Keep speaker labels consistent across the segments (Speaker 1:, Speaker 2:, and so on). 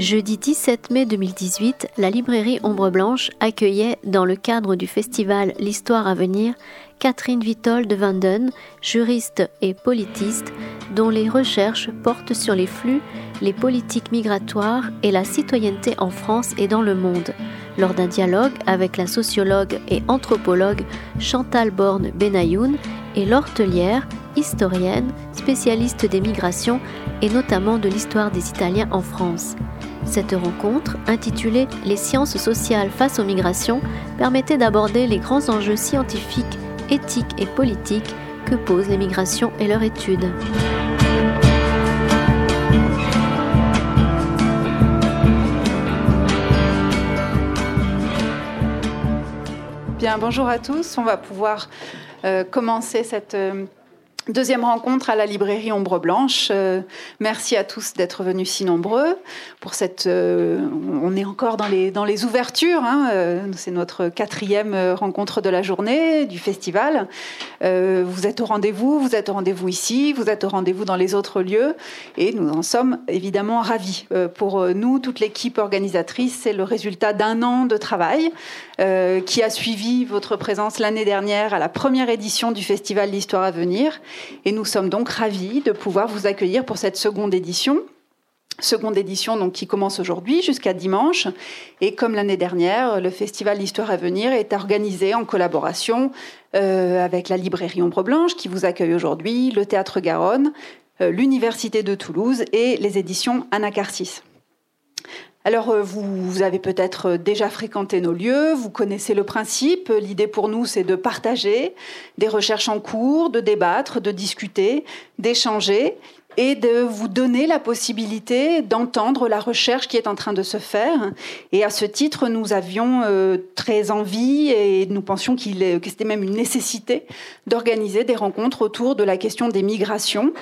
Speaker 1: Jeudi 17 mai 2018, la librairie Ombre Blanche accueillait, dans le cadre du festival L'Histoire à venir, Catherine Vitol de Vanden, juriste et politiste, dont les recherches portent sur les flux, les politiques migratoires et la citoyenneté en France et dans le monde, lors d'un dialogue avec la sociologue et anthropologue Chantal Borne Benayoun et l'hortelière, historienne, spécialiste des migrations et notamment de l'histoire des Italiens en France. Cette rencontre, intitulée Les sciences sociales face aux migrations, permettait d'aborder les grands enjeux scientifiques, éthiques et politiques que posent les migrations et leur étude.
Speaker 2: Bien, bonjour à tous. On va pouvoir euh, commencer cette euh, Deuxième rencontre à la librairie Ombre Blanche. Euh, merci à tous d'être venus si nombreux pour cette. Euh, on est encore dans les ouvertures. Hein, euh, c'est notre quatrième rencontre de la journée du festival. vous êtes au rendez-vous. Vous êtes au rendez-vous ici. Vous êtes au rendez-vous dans les autres lieux. Et nous en sommes évidemment ravis. pour nous, toute l'équipe organisatrice, c'est le résultat d'un an de travail qui a suivi votre présence l'année dernière à la première édition du festival L'Histoire à venir et nous sommes donc ravis de pouvoir vous accueillir pour cette seconde édition. Seconde édition donc qui commence aujourd'hui jusqu'à dimanche. Et comme l'année dernière, le festival L'Histoire à venir est organisé en collaboration euh, avec la librairie Ombre Blanche qui vous accueille aujourd'hui, le Théâtre Garonne, euh, l'Université de Toulouse et les éditions Anacarsis. Alors, euh, vous, avez peut-être déjà fréquenté nos lieux, vous connaissez le principe. L'idée pour nous, c'est de partager des recherches en cours, de débattre, de discuter, d'échanger et de vous donner la possibilité d'entendre la recherche qui est en train de se faire. Et à ce titre, nous avions euh, très envie et nous pensions qu'il que c'était même une nécessité d'organiser des rencontres autour de la question des migrations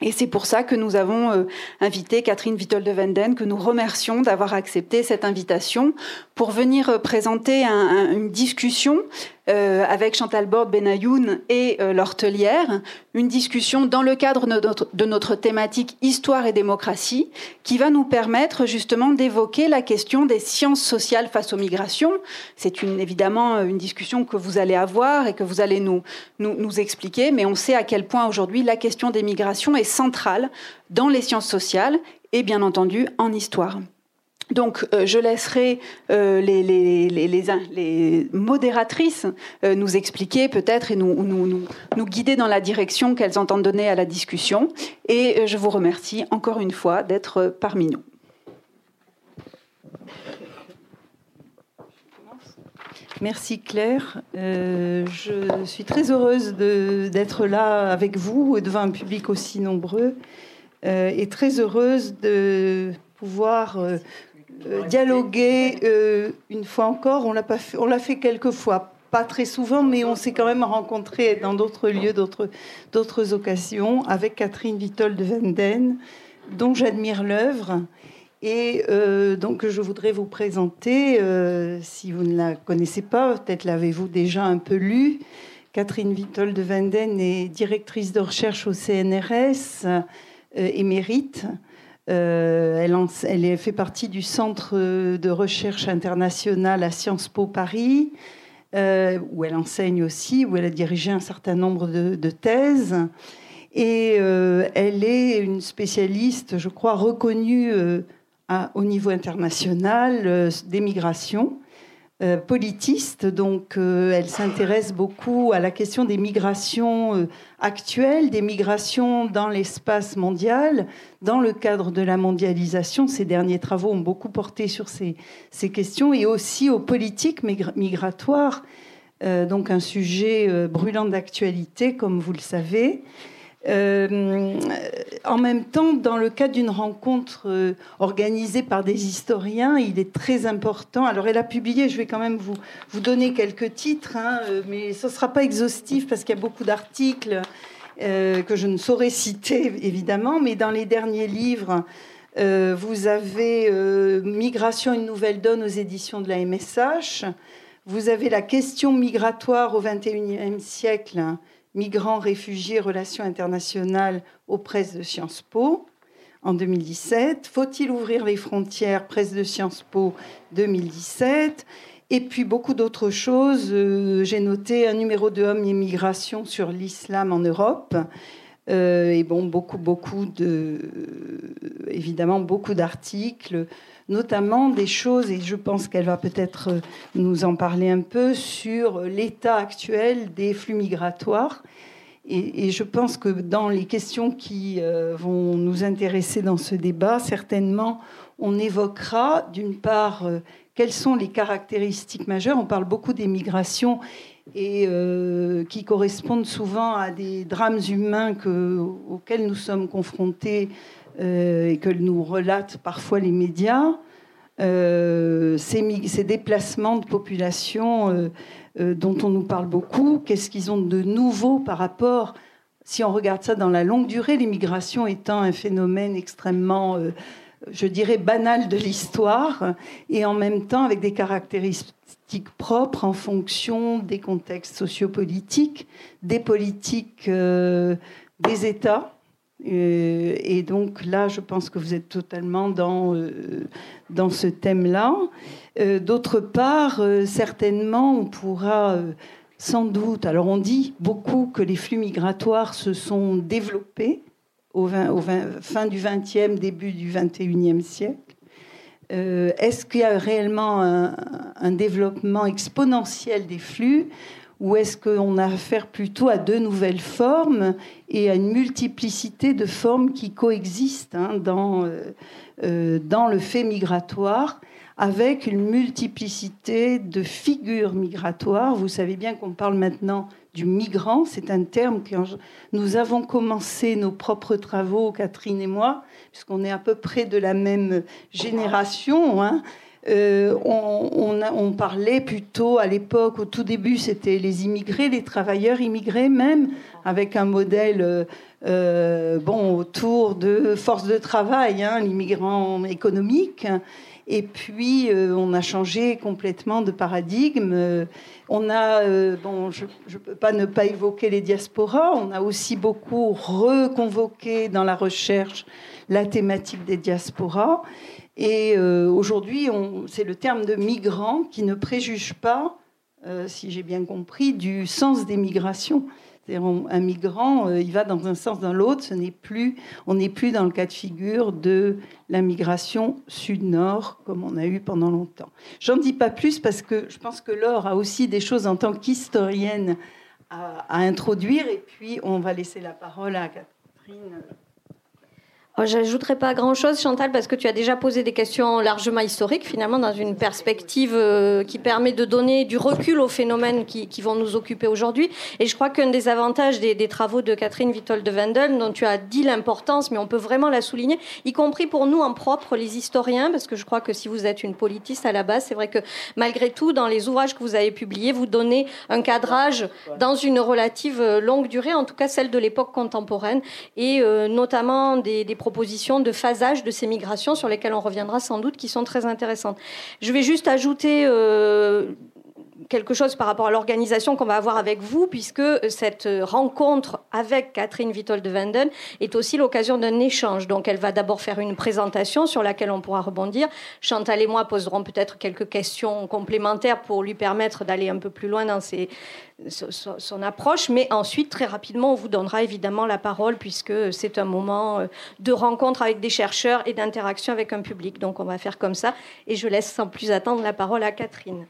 Speaker 2: et c'est pour ça que nous avons euh, invité Catherine Vittel de Venden, que nous remercions d'avoir accepté cette invitation pour venir euh, présenter une discussion euh, avec Chantal Borde Benayoun et euh, l'hortelière, une discussion dans le cadre de notre, thématique Histoire et démocratie, qui va nous permettre justement d'évoquer la question des sciences sociales face aux migrations. C'est évidemment une discussion que vous allez avoir et que vous allez nous expliquer, mais on sait à quel point aujourd'hui la question des migrations est centrale dans les sciences sociales et bien entendu en histoire. Donc, euh, je laisserai euh, les, modératrices euh, nous expliquer peut-être et nous, guider dans la direction qu'elles entendent donner à la discussion. Et je vous remercie encore une fois d'être parmi nous.
Speaker 3: Merci Claire. je suis très heureuse d'être là avec vous et devant un public aussi nombreux et très heureuse de pouvoir euh, dialoguer euh, une fois encore. On l'a pas fait, on l'a fait quelques fois, pas très souvent, mais on s'est quand même rencontré dans d'autres lieux, d'autres, d'autres occasions, avec Catherine Vitol de Venden, dont j'admire l'œuvre. Et euh, donc, je voudrais vous présenter, si vous ne la connaissez pas, peut-être l'avez-vous déjà un peu lu. Catherine Vitol de Venden est directrice de recherche au CNRS, émérite. Euh, elle, fait partie du Centre de recherche internationale à Sciences Po Paris, euh, où elle enseigne aussi, où elle a dirigé un certain nombre de, thèses. Et euh, elle est une spécialiste, je crois, reconnue au niveau international des migrations. Euh, politiste, donc euh, elle s'intéresse beaucoup à la question des migrations euh, actuelles, des migrations dans l'espace mondial, dans le cadre de la mondialisation. Ses derniers travaux ont beaucoup porté sur ces, ces questions et aussi aux politiques migratoires, donc un sujet brûlant d'actualité, comme vous le savez. Euh, en même temps, dans le cadre d'une rencontre euh, organisée par des historiens, il est très important. Alors, elle a publié, je vais quand même vous, vous donner quelques titres, hein, euh, mais ce ne sera pas exhaustif parce qu'il y a beaucoup d'articles que je ne saurais citer, évidemment. Mais dans les derniers livres, vous avez Migration, une nouvelle donne aux éditions de la MSH. Vous avez la question migratoire au XXIe siècle Migrants, réfugiés, relations internationales aux presses de Sciences Po en 2017. Faut-il ouvrir les frontières Presse de Sciences Po 2017. Et puis beaucoup d'autres choses. Euh, j'ai noté un numéro de Hommes et Migration sur l'islam en Europe. Euh, et bon, beaucoup, beaucoup de, évidemment, beaucoup d'articles, notamment des choses, et je pense qu'elle va peut-être nous en parler un peu, sur l'état actuel des flux migratoires. Et, je pense que dans les questions qui euh, vont nous intéresser dans ce débat, certainement, on évoquera d'une part euh, quelles sont les caractéristiques majeures. On parle beaucoup des migrations et euh, qui correspondent souvent à des drames humains auxquels nous sommes confrontés et que nous relatent parfois les médias. ces, ces, déplacements de population euh, dont on nous parle beaucoup. Qu'est-ce qu'ils ont de nouveau par rapport, si on regarde ça dans la longue durée, l'immigration étant un phénomène extrêmement, euh, je dirais, banal de l'histoire, et en même temps avec des caractéristiques propres en fonction des contextes sociopolitiques, des politiques euh, des États. Et donc là, je pense que vous êtes totalement dans, dans ce thème-là. Euh, d'autre part, euh, certainement, on pourra euh, sans doute, alors on dit beaucoup que les flux migratoires se sont développés au, fin du XXe, début du XXIe siècle. est-ce qu'il y a réellement un, développement exponentiel des flux? Ou est-ce qu'on a affaire plutôt à deux nouvelles formes et à une multiplicité de formes qui coexistent hein, dans, dans le fait migratoire avec une multiplicité de figures migratoires? Vous savez bien qu'on parle maintenant du migrant, c'est un terme que nous avons commencé nos propres travaux, Catherine et moi, puisqu'on est à peu près de la même génération. Hein. Euh, on, parlait plutôt à l'époque, au tout début, c'était les immigrés, les travailleurs immigrés même, avec un modèle euh, euh, bon autour de force de travail, hein, l'immigrant économique. Et puis, on a changé complètement de paradigme. On a, bon, je ne peux pas ne pas évoquer les diasporas, on a aussi beaucoup reconvoqué dans la recherche la thématique des diasporas. Et aujourd'hui, c'est le terme de migrant qui ne préjuge pas, si j'ai bien compris, du sens des migrations un migrant, euh, il va dans un sens, dans l'autre. On n'est plus dans le cas de figure de la migration sud-nord comme on a eu pendant longtemps. J'en dis pas plus parce que je pense que Laure a aussi des choses en tant qu'historienne à introduire. Et puis on va laisser la parole à Catherine.
Speaker 4: J'ajouterai pas grand-chose, Chantal, parce que tu as déjà posé des questions largement historiques, finalement, dans une perspective euh, qui permet de donner du recul aux phénomènes qui, vont nous occuper aujourd'hui. Et je crois qu'un des avantages des, travaux de Catherine Vitol de Wendel, dont tu as dit l'importance, mais on peut vraiment la souligner, y compris pour nous en propre, les historiens, parce que je crois que si vous êtes une politiste à la base, c'est vrai que malgré tout, dans les ouvrages que vous avez publiés, vous donnez un cadrage dans une relative euh, longue durée, en tout cas celle de l'époque contemporaine, et euh, notamment des, des de phasage de ces migrations sur lesquelles on reviendra sans doute, qui sont très intéressantes. Je vais juste ajouter euh, quelque chose par rapport à l'organisation qu'on va avoir avec vous, puisque cette rencontre avec Catherine Vitol de Vanden est aussi l'occasion d'un échange. Donc, elle va d'abord faire une présentation sur laquelle on pourra rebondir. Chantal et moi poserons peut-être quelques questions complémentaires pour lui permettre d'aller un peu plus loin dans son approche, mais ensuite, très rapidement, on vous donnera évidemment la parole, puisque c'est un moment euh, de rencontre avec des chercheurs et d'interaction avec un public. Donc, on va faire comme ça. Et je laisse sans plus attendre la parole à Catherine.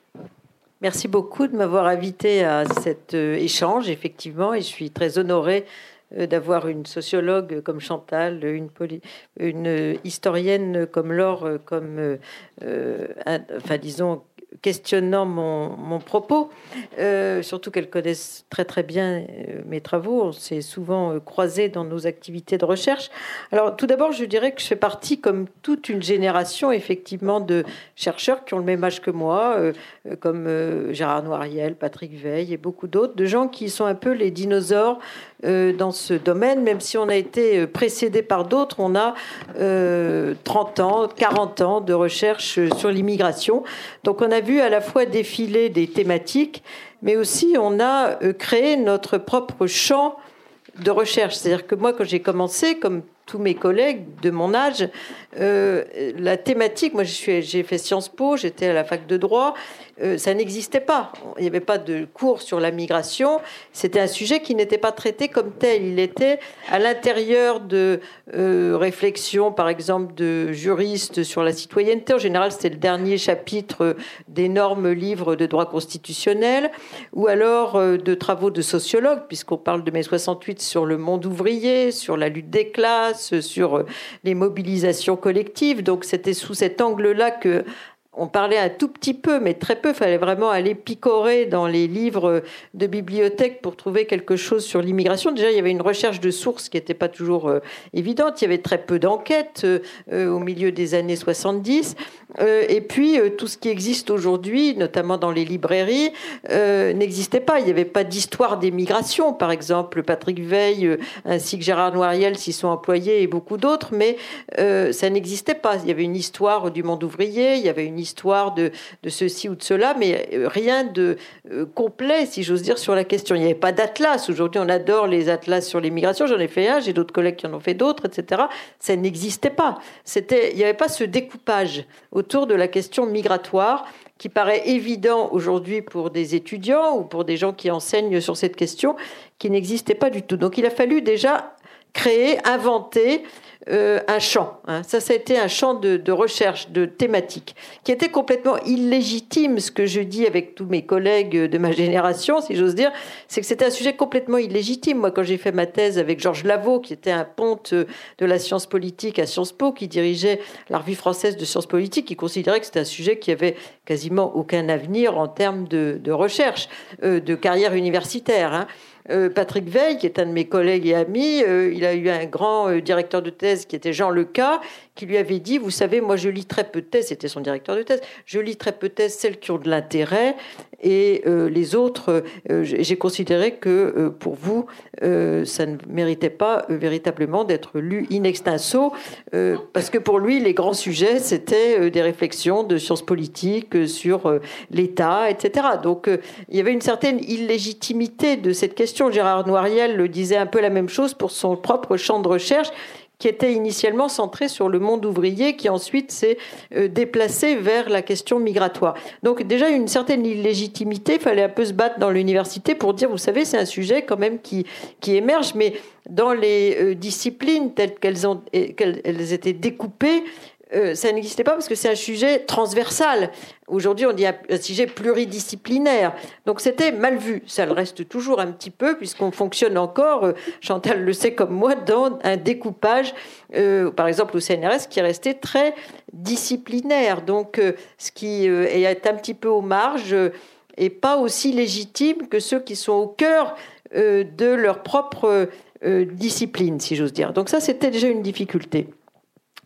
Speaker 5: Merci beaucoup de m'avoir invité à cet euh, échange, effectivement, et je suis très honorée euh, d'avoir une sociologue comme Chantal, une, une historienne comme Laure, comme, enfin, disons, questionnant mon, propos, euh, surtout qu'elle connaissent très très bien euh, mes travaux. On s'est souvent euh, croisés dans nos activités de recherche. Alors tout d'abord, je dirais que je fais partie, comme toute une génération, effectivement, de chercheurs qui ont le même âge que moi, comme Gérard Noiriel, Patrick Veil et beaucoup d'autres, de gens qui sont un peu les dinosaures dans ce domaine, même si on a été précédé par d'autres, on a 30 ans, 40 ans de recherche sur l'immigration. Donc on a vu à la fois défiler des thématiques, mais aussi on a créé notre propre champ de recherche. C'est-à-dire que moi, quand j'ai commencé, comme tous mes collègues de mon âge, euh, la thématique, moi j'ai fait Sciences Po, j'étais à la fac de droit, euh, ça n'existait pas. Il n'y avait pas de cours sur la migration. C'était un sujet qui n'était pas traité comme tel. Il était à l'intérieur de euh, réflexions, par exemple, de juristes sur la citoyenneté. En général, c'était le dernier chapitre d'énormes livres de droit constitutionnel, ou alors euh, de travaux de sociologues, puisqu'on parle de mai 68 sur le monde ouvrier, sur la lutte des classes, sur les mobilisations collectives. Donc, c'était sous cet angle-là que on parlait un tout petit peu, mais très peu. Il fallait vraiment aller picorer dans les livres de bibliothèque pour trouver quelque chose sur l'immigration. Déjà, il y avait une recherche de sources qui n'était pas toujours euh, évidente. Il y avait très peu d'enquêtes euh, au milieu des années 70. Euh, et puis, tout ce qui existe aujourd'hui, notamment dans les librairies, n'existait pas. Il n'y avait pas d'histoire des migrations, par exemple. Patrick Veil ainsi que Gérard Noiriel s'y sont employés et beaucoup d'autres, mais ça n'existait pas. Il y avait une histoire du monde ouvrier, il y avait une histoire de, ceci ou de cela, mais euh, rien de euh, complet, si j'ose dire, sur la question. Il n'y avait pas d'atlas. Aujourd'hui, on adore les atlas sur l'immigration. J'en ai fait un, j'ai d'autres collègues qui en ont fait d'autres, etc. Ça n'existait pas. C'était, il n'y avait pas ce découpage autour de la question migratoire qui paraît évident aujourd'hui pour des étudiants ou pour des gens qui enseignent sur cette question, qui n'existait pas du tout. Donc il a fallu déjà créer, inventer euh, un champ. Hein. Ça, ça a été un champ de, recherche, de thématique, qui était complètement illégitime. Ce que je dis avec tous mes collègues de ma génération, si j'ose dire, c'est que c'était un sujet complètement illégitime. Moi, quand j'ai fait ma thèse avec Georges Lavaux, qui était un ponte de la science politique à Sciences Po, qui dirigeait la revue française de sciences politiques, qui considérait que c'était un sujet qui avait quasiment aucun avenir en termes de, recherche, euh, de carrière universitaire. Hein. Euh, Patrick Veil, qui est un de mes collègues et amis, euh, il a eu un grand euh, directeur de thèse qui était Jean Leca, qui lui avait dit, vous savez, moi je lis très peu de thèses, c'était son directeur de thèse, je lis très peu de thèses, celles qui ont de l'intérêt, et les autres, j'ai considéré que pour vous, ça ne méritait pas véritablement d'être lu in extenso, parce que pour lui, les grands sujets, c'était des réflexions de sciences politiques sur l'État, etc. Donc il y avait une certaine illégitimité de cette question Gérard Noiriel le disait un peu la même chose pour son propre champ de recherche qui était initialement centré sur le monde ouvrier, qui ensuite s'est euh, déplacé vers la question migratoire. Donc déjà une certaine illégitimité, il fallait un peu se battre dans l'université pour dire, vous savez, c'est un sujet quand même qui, qui émerge, mais dans les euh, disciplines telles qu'elles qu'elles étaient découpées, euh, ça n'existait pas parce que c'est un sujet transversal. Aujourd'hui, on dit un, sujet pluridisciplinaire. Donc c'était mal vu. Ça le reste toujours un petit peu puisqu'on fonctionne encore, euh, Chantal le sait comme moi, dans un découpage, euh, par exemple au CNRS, qui est resté très disciplinaire. Donc ce qui est un petit peu aux marges et pas aussi légitime que ceux qui sont au cœur de leur propre discipline, si j'ose dire. Donc ça, c'était déjà une difficulté.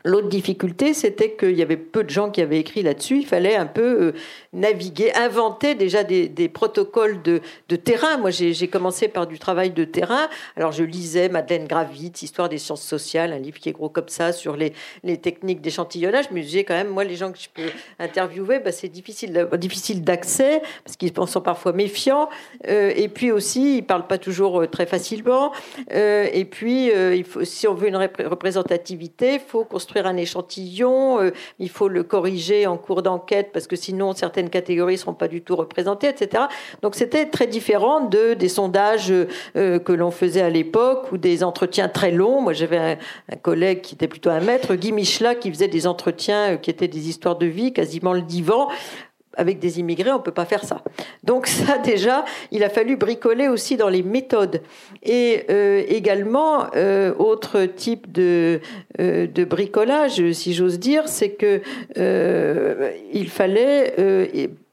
Speaker 5: L'autre difficulté, c'était qu'il y avait peu de gens qui avaient écrit là-dessus. Il fallait un peu euh, naviguer, inventer déjà des, protocoles de, terrain. Moi, j'ai commencé par du travail de terrain. Alors, je lisais Madeleine Gravitz, Histoire des sciences sociales, un livre qui est gros comme ça sur les, techniques d'échantillonnage. Mais disais quand même, moi, les gens que je peux interviewer, bah, c'est difficile, difficile d'accès parce qu'ils sont parfois méfiants. Euh, et puis aussi, ils parlent pas toujours euh, très facilement. et puis, il faut, si on veut une représentativité, il faut construire un échantillon, euh, il faut le corriger en cours d'enquête parce que sinon certaines catégories ne seront pas du tout représentées, etc. Donc c'était très différent de, des sondages euh, que l'on faisait à l'époque ou des entretiens très longs. Moi j'avais un, collègue qui était plutôt un maître, Guy Michelat, qui faisait des entretiens euh, qui étaient des histoires de vie, quasiment le divan avec des immigrés, on ne peut pas faire ça. Donc ça déjà, il a fallu bricoler aussi dans les méthodes. Et euh, également, euh, autre type de, euh, de bricolage, si j'ose dire, c'est que il fallait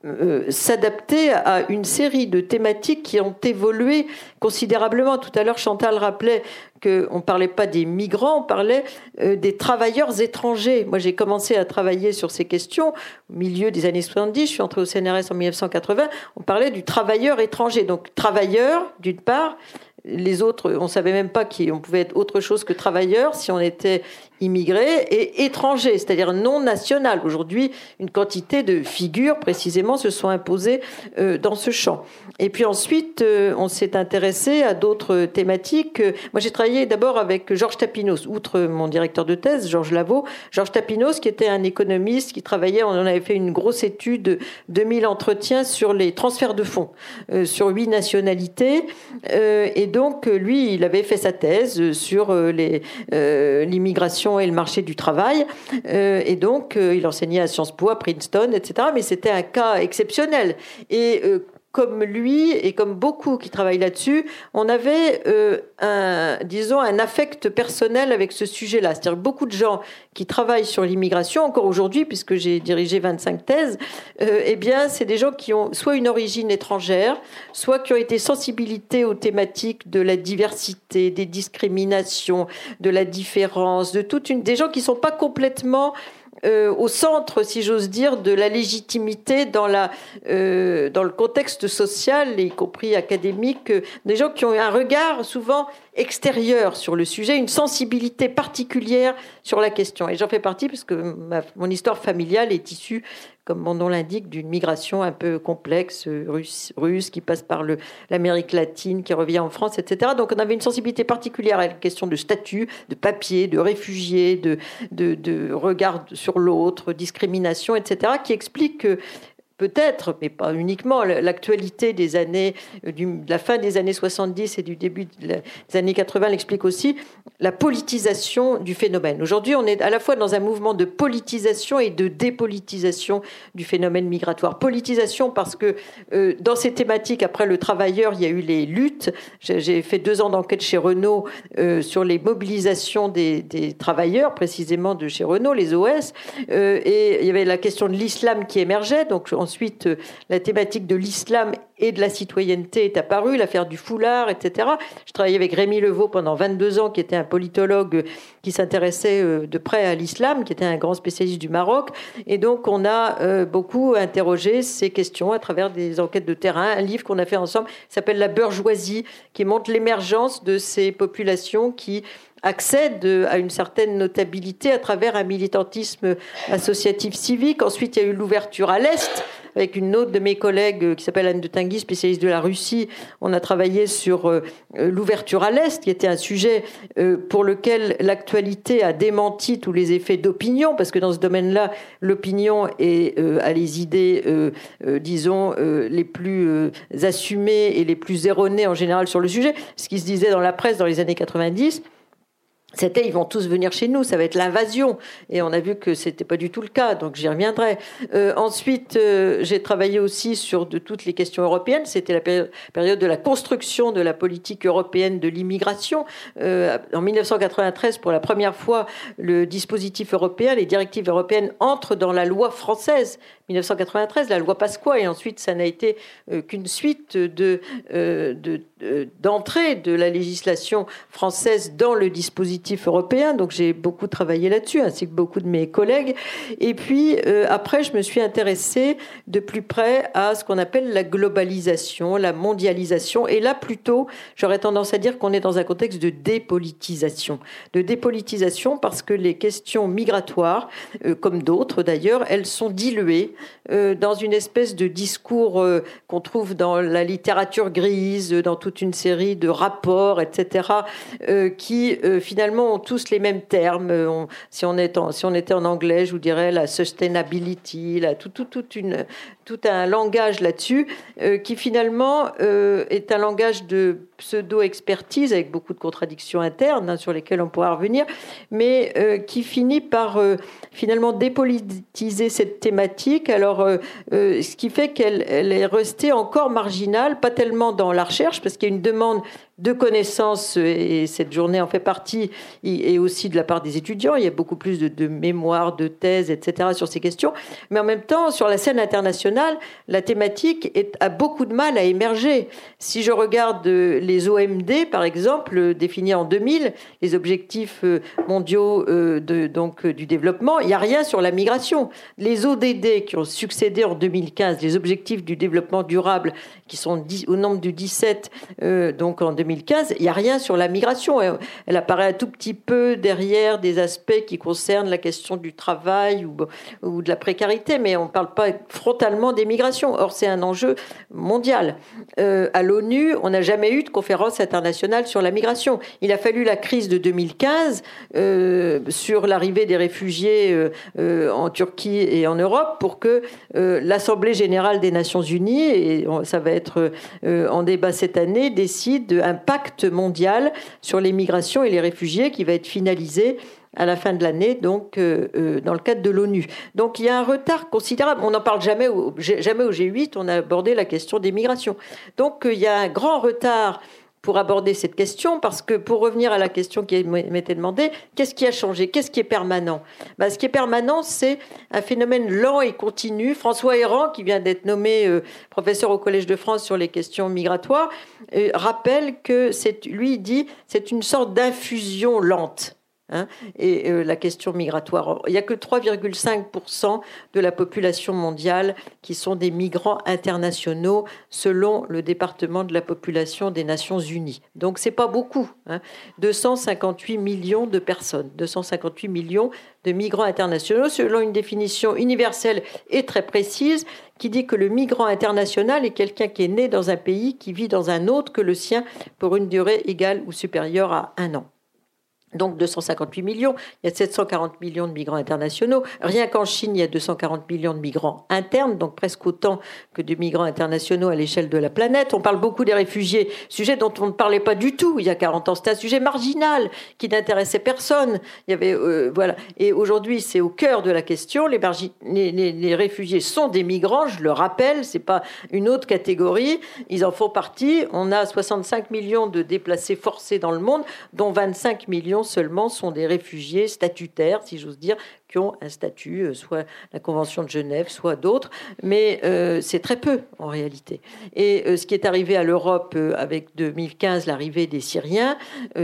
Speaker 5: euh, s'adapter à une série de thématiques qui ont évolué considérablement. Tout à l'heure, Chantal rappelait qu'on ne parlait pas des migrants, on parlait euh, des travailleurs étrangers. Moi, j'ai commencé à travailler sur ces questions au milieu des années 70, je suis entrée au CNRS en 1980, on parlait du travailleur étranger. Donc, travailleur, d'une part, les autres, on savait même pas qu'on pouvait être autre chose que travailleur si on était immigré et étranger, c'est-à-dire non national. Aujourd'hui, une quantité de figures précisément se sont imposées euh, dans ce champ. Et puis ensuite, euh, on s'est intéressé à d'autres thématiques. Moi, j'ai travaillé d'abord avec Georges Tapinos, outre mon directeur de thèse, Georges Lavaux. Georges Tapinos, qui était un économiste qui travaillait, on avait fait une grosse étude, 2000 entretiens sur les transferts de fonds, euh, sur huit nationalités. et donc, lui, il avait fait sa thèse sur l'immigration et le marché du travail. Euh, et donc, euh, il enseignait à Sciences Po, à Princeton, etc. Mais c'était un cas exceptionnel. Et euh, comme lui et comme beaucoup qui travaillent là-dessus, on avait euh, un, disons, un affect personnel avec ce sujet-là. C'est-à-dire beaucoup de gens qui travaillent sur l'immigration, encore aujourd'hui, puisque j'ai dirigé 25 thèses, euh, eh bien, c'est des gens qui ont soit une origine étrangère, soit qui ont été sensibilités aux thématiques de la diversité, des discriminations, de la différence, de toute une, des gens qui ne sont pas complètement euh, au centre, si j'ose dire, de la légitimité dans, la, euh, dans le contexte social, y compris académique, euh, des gens qui ont un regard souvent extérieur sur le sujet, une sensibilité particulière sur la question. Et j'en fais partie parce que mon histoire familiale est issue, comme mon nom l'indique, d'une migration un peu complexe russe, russe qui passe par l'Amérique latine, qui revient en France, etc. Donc on avait une sensibilité particulière à la question de statut, de papier, de réfugiés, de, de, de regard sur l'autre, discrimination, etc., qui explique que peut-être, mais pas uniquement, l'actualité des années, euh, de la fin des années 70 et du début des années 80 l'explique aussi, la politisation du phénomène. Aujourd'hui, on est à la fois dans un mouvement de politisation et de dépolitisation du phénomène migratoire. Politisation parce que euh, dans ces thématiques, après le travailleur, il y a eu les luttes. J'ai fait deux ans d'enquête chez Renault euh, sur les mobilisations des, travailleurs, précisément de chez Renault, les OS, et il y avait la question de l'islam qui émergeait. Donc, on Ensuite, euh, la thématique de l'islam et de la citoyenneté est apparue, l'affaire du foulard, etc. Je travaillais avec Rémi Levaux pendant 22 ans, qui était un politologue qui s'intéressait euh, de près à l'islam, qui était un grand spécialiste du Maroc. Et donc, on a euh, beaucoup interrogé ces questions à travers des enquêtes de terrain. Un livre qu'on a fait ensemble s'appelle La bourgeoisie, qui montre l'émergence de ces populations qui accède à une certaine notabilité à travers un militantisme associatif civique. Ensuite, il y a eu l'ouverture à l'Est, avec une autre de mes collègues euh, qui s'appelle Anne de Tinguy, spécialiste de la Russie. On a travaillé sur euh, l'ouverture à l'Est, qui était un sujet euh, pour lequel l'actualité a démenti tous les effets d'opinion, parce que dans ce domaine-là, l'opinion a les idées, disons, les plus assumées et les plus erronées en général sur le sujet. Ce qui se disait dans la presse dans les années 90 c'était ils vont tous venir chez nous, ça va être l'invasion. Et on a vu que c'était pas du tout le cas, donc j'y reviendrai. Euh, ensuite, euh, j'ai travaillé aussi sur de toutes les questions européennes. C'était la période de la construction de la politique européenne de l'immigration. Euh, en 1993, pour la première fois, le dispositif européen, les directives européennes entrent dans la loi française. 1993, la loi Pasqua, et ensuite ça n'a été qu'une suite de, d'entrée de la législation française dans le dispositif européen, donc j'ai beaucoup travaillé là-dessus, ainsi que beaucoup de mes collègues. Et puis euh, après, je me suis intéressée de plus près à ce qu'on appelle la globalisation, la mondialisation. Et là, plutôt, j'aurais tendance à dire qu'on est dans un contexte de dépolitisation. De dépolitisation parce que les questions migratoires, euh, comme d'autres d'ailleurs, elles sont diluées euh, dans une espèce de discours qu'on trouve dans la littérature grise, dans toute une série de rapports, etc., qui finalement ont tous les mêmes termes. si, on était en anglais, je vous dirais la sustainability, la, tout, toute une, tout un langage là-dessus euh, qui finalement euh, est un langage de pseudo-expertise avec beaucoup de contradictions internes hein, sur lesquelles on pourra revenir, mais euh, qui finit par finalement dépolitiser cette thématique. Alors, ce qui fait qu'elle elle est restée encore marginale, pas tellement dans la recherche, parce qu'il y a une demande de connaissances, et cette journée en fait partie, et aussi de la part des étudiants. Il y a beaucoup plus de, mémoires, de thèses, etc. sur ces questions. Mais en même temps, sur la scène internationale, la thématique est, a beaucoup de mal à émerger. Si je regarde euh, les OMD, par exemple, euh, définis en 2000, les objectifs euh, mondiaux de, donc, du développement, il n'y a rien sur la migration. Les ODD qui ont succédé en 2015, les objectifs du développement durable, qui sont au nombre du 17, donc en 2015, il n'y a rien sur la migration. Elle, apparaît un tout petit peu derrière des aspects qui concernent la question du travail ou, de la précarité, mais on ne parle pas frontalement des migrations. Or, c'est un enjeu mondial. Euh, à l'ONU, on n'a jamais eu de conférence internationale sur la migration. Il a fallu la crise de 2015 euh, sur l'arrivée des réfugiés euh, en Turquie et en Europe pour que l'Assemblée générale des Nations unies, et ça va être en débat cette année, décide un pacte mondial sur les migrations et les réfugiés qui va être finalisé à la fin de l'année, donc euh, euh, dans le cadre de l'ONU. Donc il y a un retard considérable. On n'en parle jamais au, jamais au G8, on a abordé la question des migrations. Donc euh, il y a un grand retard pour aborder cette question, parce que pour revenir à la question qui m'était demandée, qu'est-ce qui a changé? Qu'est-ce qui est permanent? Ben, Ce qui est permanent, c'est un phénomène lent et continu. François Héran, qui vient d'être nommé professeur au Collège de France sur les questions migratoires, rappelle que lui dit, c'est une sorte d'infusion lente. Hein, et euh, la question migratoire. Il n'y a que 3,5% de la population mondiale qui sont des migrants internationaux selon le département de la population des Nations Unies. Donc c'est pas beaucoup. Hein. 258 millions de personnes, 258 millions de migrants internationaux selon une définition universelle et très précise qui dit que le migrant international est quelqu'un qui est né dans un pays qui vit dans un autre que le sien pour une durée égale ou supérieure à un an donc 258 millions, il y a 740 millions de migrants internationaux. Rien qu'en Chine, il y a 240 millions de migrants internes, donc presque autant que de migrants internationaux à l'échelle de la planète. On parle beaucoup des réfugiés, sujet dont on ne parlait pas du tout il y a 40 ans. C'était un sujet marginal qui n'intéressait personne. Il y avait, euh, voilà. Et aujourd'hui, c'est au cœur de la question. Les, les, réfugiés sont des migrants, je le rappelle, c'est pas une autre catégorie. Ils en font partie. On a 65 millions de déplacés forcés dans le monde, dont 25 millions seulement sont des réfugiés statutaires, si j'ose dire, qui ont un statut, euh, soit la Convention de Genève, soit d'autres, mais euh, c'est très peu en réalité. Et euh, ce qui est arrivé à l'Europe avec 2015, l'arrivée des Syriens,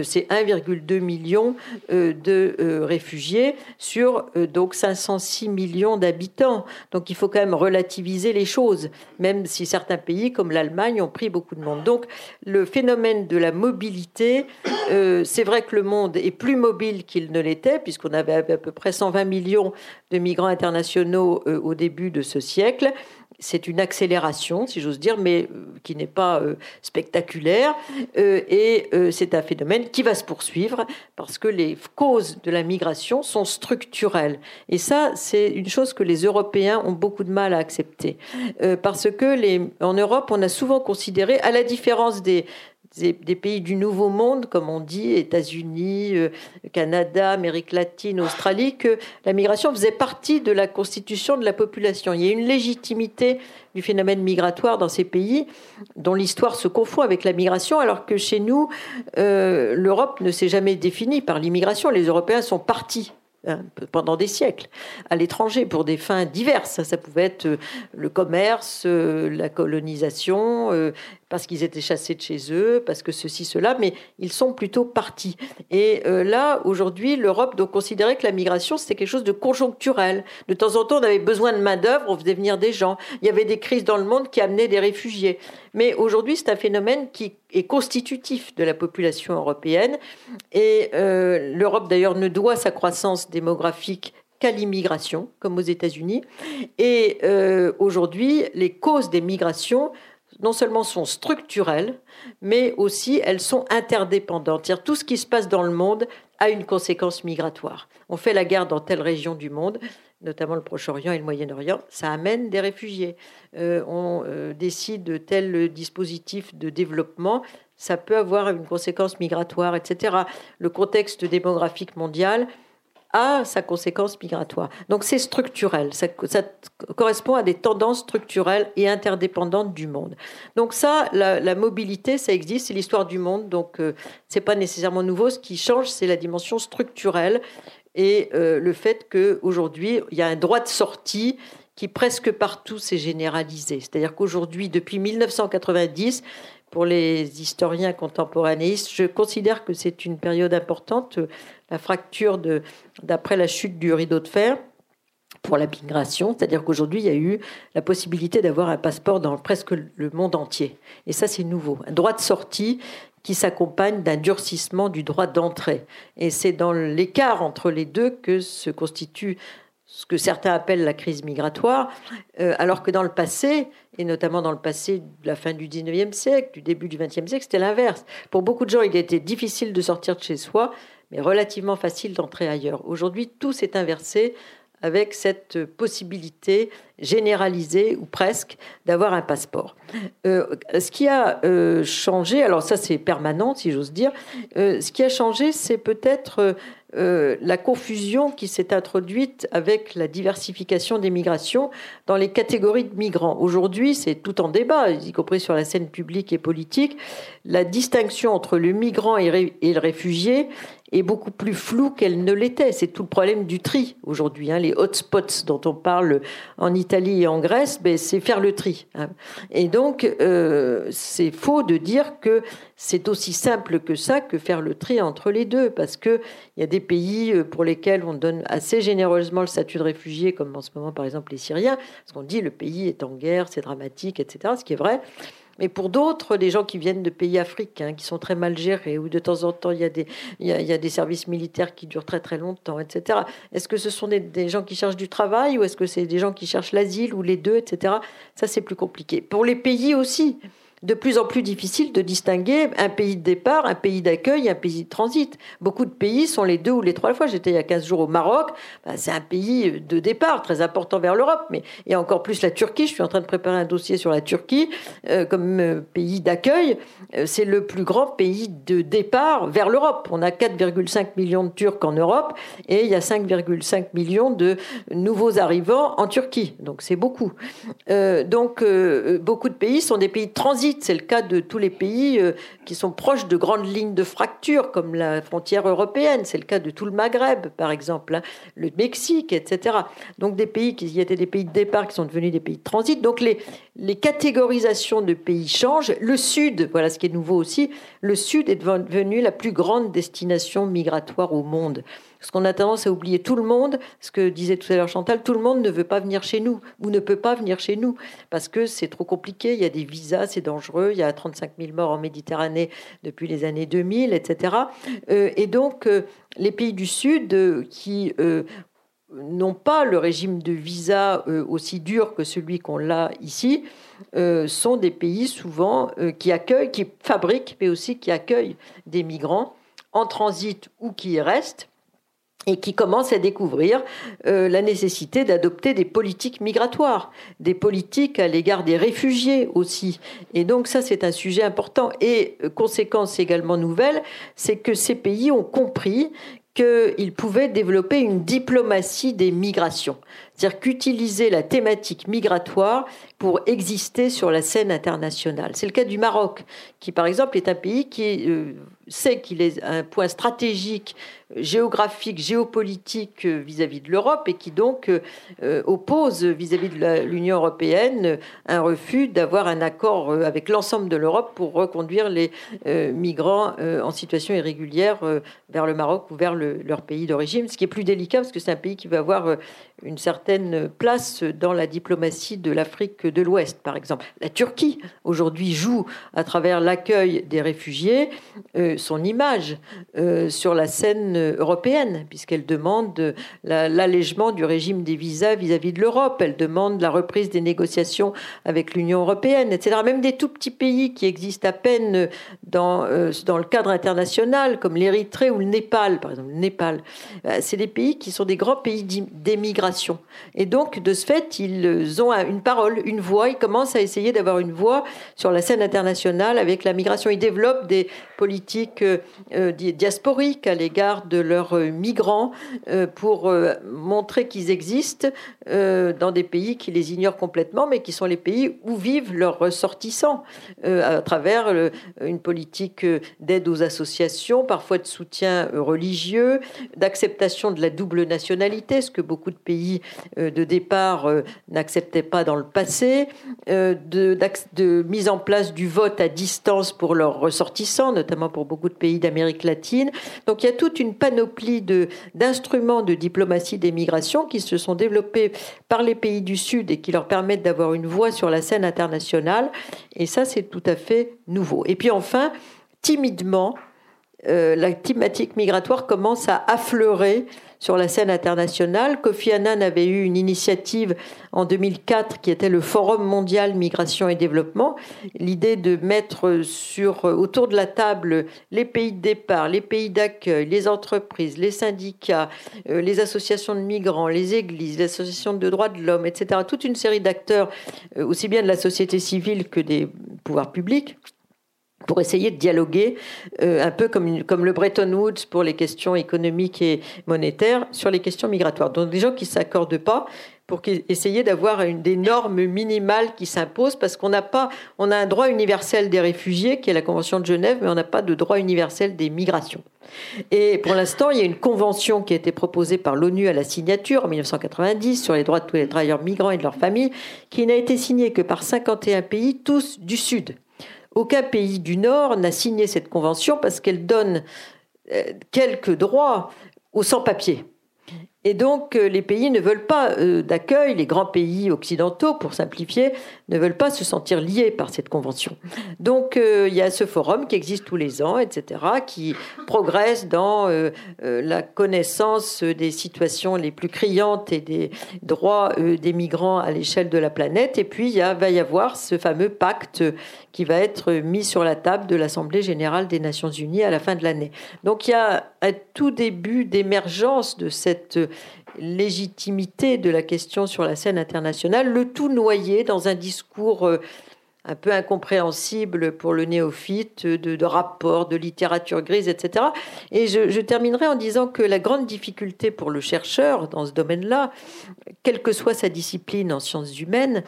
Speaker 5: c'est 1,2 million de réfugiés sur donc 506 millions d'habitants. Donc il faut quand même relativiser les choses, même si certains pays comme l'Allemagne ont pris beaucoup de monde. Donc le phénomène de la mobilité, c'est vrai que le monde est plus mobile qu'il ne l'était, puisqu'on avait à peu près 120 millions de migrants internationaux euh, au début de ce siècle. C'est une accélération, si j'ose dire, mais euh, qui n'est pas euh, spectaculaire. et c'est un phénomène qui va se poursuivre parce que les causes de la migration sont structurelles. Et ça, c'est une chose que les Européens ont beaucoup de mal à accepter. parce que en Europe, on a souvent considéré, à la différence des, des, pays du Nouveau Monde, comme on dit, États-Unis, euh, Canada, Amérique latine, Australie, que la migration faisait partie de la constitution de la population. Il y a une légitimité du phénomène migratoire dans ces pays dont l'histoire se confond avec la migration, alors que chez nous, euh, l'Europe ne s'est jamais définie par l'immigration. Les Européens sont partis Hein, pendant des siècles à l'étranger pour des fins diverses. Ça pouvait être euh, le commerce, la colonisation, parce qu'ils étaient chassés de chez eux, parce que ceci, cela, mais ils sont plutôt partis. Et là, aujourd'hui, l'Europe doit considérer que la migration, c'était quelque chose de conjoncturel. De temps en temps, on avait besoin de main-d'œuvre, on faisait venir des gens. Il y avait des crises dans le monde qui amenaient des réfugiés. Mais aujourd'hui, c'est un phénomène qui est constitutif de la population européenne. Et l'Europe, d'ailleurs, ne doit sa croissance démographique qu'à l'immigration, comme aux États-Unis. Et euh, aujourd'hui, les causes des migrations non seulement sont structurelles, mais aussi elles sont interdépendantes. Tout ce qui se passe dans le monde a une conséquence migratoire. On fait la guerre dans telle région du monde, notamment le Proche-Orient et le Moyen-Orient, ça amène des réfugiés. Euh, on euh, décide de tel dispositif de développement, ça peut avoir une conséquence migratoire, etc. Le contexte démographique mondial a sa conséquence migratoire. Donc c'est structurel, ça, correspond à des tendances structurelles et interdépendantes du monde. Donc ça, la, mobilité, ça existe, c'est l'histoire du monde, donc euh, c'est pas nécessairement nouveau. Ce qui change, c'est la dimension structurelle et euh, le fait qu'aujourd'hui, il y a un droit de sortie qui presque partout s'est généralisé. C'est-à-dire qu'aujourd'hui, depuis 1990, pour les historiens contemporanéistes, je considère que c'est une période importante, la fracture d'après la chute du rideau de fer pour la migration, c'est-à-dire qu'aujourd'hui, il y a eu la possibilité d'avoir un passeport dans presque le monde entier. Et ça, c'est nouveau. Un droit de sortie qui s'accompagne d'un durcissement du droit d'entrée. Et c'est dans l'écart entre les deux que se constitue ce que certains appellent la crise migratoire, euh, alors que dans le passé, et notamment dans le passé de la fin du 19e siècle, du début du 20e siècle, c'était l'inverse. Pour beaucoup de gens, il était difficile de sortir de chez soi, mais relativement facile d'entrer ailleurs. Aujourd'hui, tout s'est inversé avec cette possibilité généralisée ou presque d'avoir un passeport. Euh, ce qui a euh, changé, alors ça c'est permanent si j'ose dire, ce qui a changé c'est peut-être la confusion qui s'est introduite avec la diversification des migrations dans les catégories de migrants. Aujourd'hui c'est tout en débat, y compris sur la scène publique et politique, la distinction entre le migrant et le réfugié est beaucoup plus floue qu'elle ne l'était. C'est tout le problème du tri aujourd'hui. Hein. Les hotspots dont on parle en Italie et en Grèce, ben, c'est faire le tri. Hein. Et donc, euh, c'est faux de dire que c'est aussi simple que ça que faire le tri entre les deux, parce qu'il y a des pays euh, pour lesquels on donne assez généreusement le statut de réfugié, comme en ce moment par exemple les Syriens, parce qu'on dit le pays est en guerre, c'est dramatique, etc., ce qui est vrai. Mais pour d'autres, des gens qui viennent de pays africains, qui sont très mal gérés, où de temps en temps il y a des, il y a, des services militaires qui durent très très longtemps, etc. Est-ce que ce sont des, des, gens qui cherchent du travail ou est-ce que c'est des gens qui cherchent l'asile ou les deux, etc. Ça, c'est plus compliqué. Pour les pays aussi de plus en plus difficile de distinguer un pays de départ, un pays d'accueil, un pays de transit. Beaucoup de pays sont les deux ou les trois fois. J'étais il y a 15 jours au Maroc, bah, c'est un pays de départ très important vers l'Europe, mais et encore plus la Turquie. Je suis en train de préparer un dossier sur la Turquie euh, comme euh, pays d'accueil. Euh, c'est le plus grand pays de départ vers l'Europe. On a 4,5 millions de Turcs en Europe et il y a 5,5 millions de nouveaux arrivants en Turquie. Donc c'est beaucoup. donc beaucoup de pays sont des pays de transit c'est le cas de tous les pays euh, qui sont proches de grandes lignes de fracture, comme la frontière européenne. C'est le cas de tout le Maghreb, par exemple, hein, le Mexique, etc. Donc des pays qui étaient des pays de départ qui sont devenus des pays de transit. Donc les, les catégorisations de pays changent. Le Sud, voilà ce qui est nouveau aussi, le Sud est devenu la plus grande destination migratoire au monde. Parce qu'on a tendance à oublier tout le monde, ce que disait tout à l'heure Chantal, tout le monde ne veut pas venir chez nous ou ne peut pas venir chez nous. Parce que c'est trop compliqué, il y a des visas, c'est dangereux, il y a 35 000 morts en Méditerranée depuis les années 2000, etc. Euh, et donc, euh, les pays du Sud euh, qui n'ont pas le régime de visa aussi dur que celui qu'on a ici, sont des pays souvent qui accueillent, qui fabriquent, mais aussi qui accueillent des migrants en transit ou qui y restent et qui commence à découvrir euh, la nécessité d'adopter des politiques migratoires, des politiques à l'égard des réfugiés aussi. Et donc ça, c'est un sujet important. Et euh, conséquence également nouvelle, c'est que ces pays ont compris qu'ils pouvaient développer une diplomatie des migrations. C'est-à-dire qu'utiliser la thématique migratoire pour exister sur la scène internationale. C'est le cas du Maroc, qui par exemple est un pays qui euh, sait qu'il est un point stratégique géographique, géopolitique euh, vis-à-vis de l'Europe et qui donc euh, oppose vis-à-vis de l'Union européenne un refus d'avoir un accord avec l'ensemble de l'Europe pour reconduire les migrants en situation irrégulière vers le Maroc ou vers leur pays d'origine, ce qui est plus délicat parce que c'est un pays qui va avoir une certaine place dans la diplomatie de l'Afrique de l'Ouest, par exemple. La Turquie, aujourd'hui, joue, à travers l'accueil des réfugiés, euh, son image euh, sur la scène européenne, puisqu'elle demande l'allègement du régime des visas vis-à-vis de l'Europe, elle demande la reprise des négociations avec l'Union européenne, etc. Même des tout petits pays qui existent à peine dans, euh, dans le cadre international, comme l'Érythrée ou le Népal, par exemple. Le Népal, c'est des pays qui sont des grands pays d'émigration et donc, de ce fait, ils ont une parole, une voix. Ils commencent à essayer d'avoir une voix sur la scène internationale avec la migration. Ils développent des politiques euh, diasporiques à l'égard de leurs euh, migrants euh, pour montrer qu'ils existent dans des pays qui les ignorent complètement, mais qui sont les pays où vivent leurs ressortissants à travers une politique d'aide aux associations, parfois de soutien religieux, d'acceptation de la double nationalité, ce que beaucoup de pays de départ n'acceptaient pas dans le passé, de, de, mise en place du vote à distance pour leurs ressortissants, notamment pour beaucoup de pays d'Amérique latine. Donc il y a toute une panoplie d'instruments de, diplomatie des migrations qui se sont développés par les pays du Sud et qui leur permettent d'avoir une voix sur la scène internationale. Et ça, c'est tout à fait nouveau. Et puis enfin, timidement, la thématique migratoire commence à affleurer sur la scène internationale. Kofi Annan avait eu une initiative en 2004 qui était le Forum mondial migration et développement. L'idée de mettre sur, autour de la table les pays de départ, les pays d'accueil, les entreprises, les syndicats, euh, les associations de migrants, les églises, les associations de droits de l'homme, etc. Toute une série d'acteurs, euh, aussi bien de la société civile que des pouvoirs publics pour essayer de dialoguer euh, un peu comme, le Bretton Woods pour les questions économiques et monétaires sur les questions migratoires. Donc des gens qui ne s'accordent pas pour essayer d'avoir des normes minimales qui s'imposent parce qu'on n'a pas a un droit universel des réfugiés qui est la convention de Genève mais on n'a pas de droit universel des migrations. Et pour l'instant, il y a une convention qui a été proposée par l'ONU à la signature en 1990 sur les droits de tous les travailleurs migrants et de leurs familles qui n'a été signée que par 51 pays tous du sud. Aucun pays du Nord n'a signé cette convention parce qu'elle donne euh, quelques droits aux sans-papiers. Et donc, euh, les pays ne veulent pas euh, d'accueil, les grands pays occidentaux, pour simplifier, ne veulent pas se sentir liés par cette convention. Donc, euh, il y a ce forum qui existe tous les ans, etc., qui progresse dans la connaissance des situations les plus criantes et des droits des migrants à l'échelle de la planète. Et puis, il va y avoir ce fameux pacte qui va être mis sur la table de l'Assemblée générale des Nations unies à la fin de l'année. Donc, il y a un tout début d'émergence de cette légitimité de la question sur la scène internationale, le tout noyé dans un discours euh, un peu incompréhensible pour le néophyte, de, rapports, de littérature grise, etc. Et je, terminerai en disant que la grande difficulté pour le chercheur dans ce domaine-là, quelle que soit sa discipline en sciences humaines,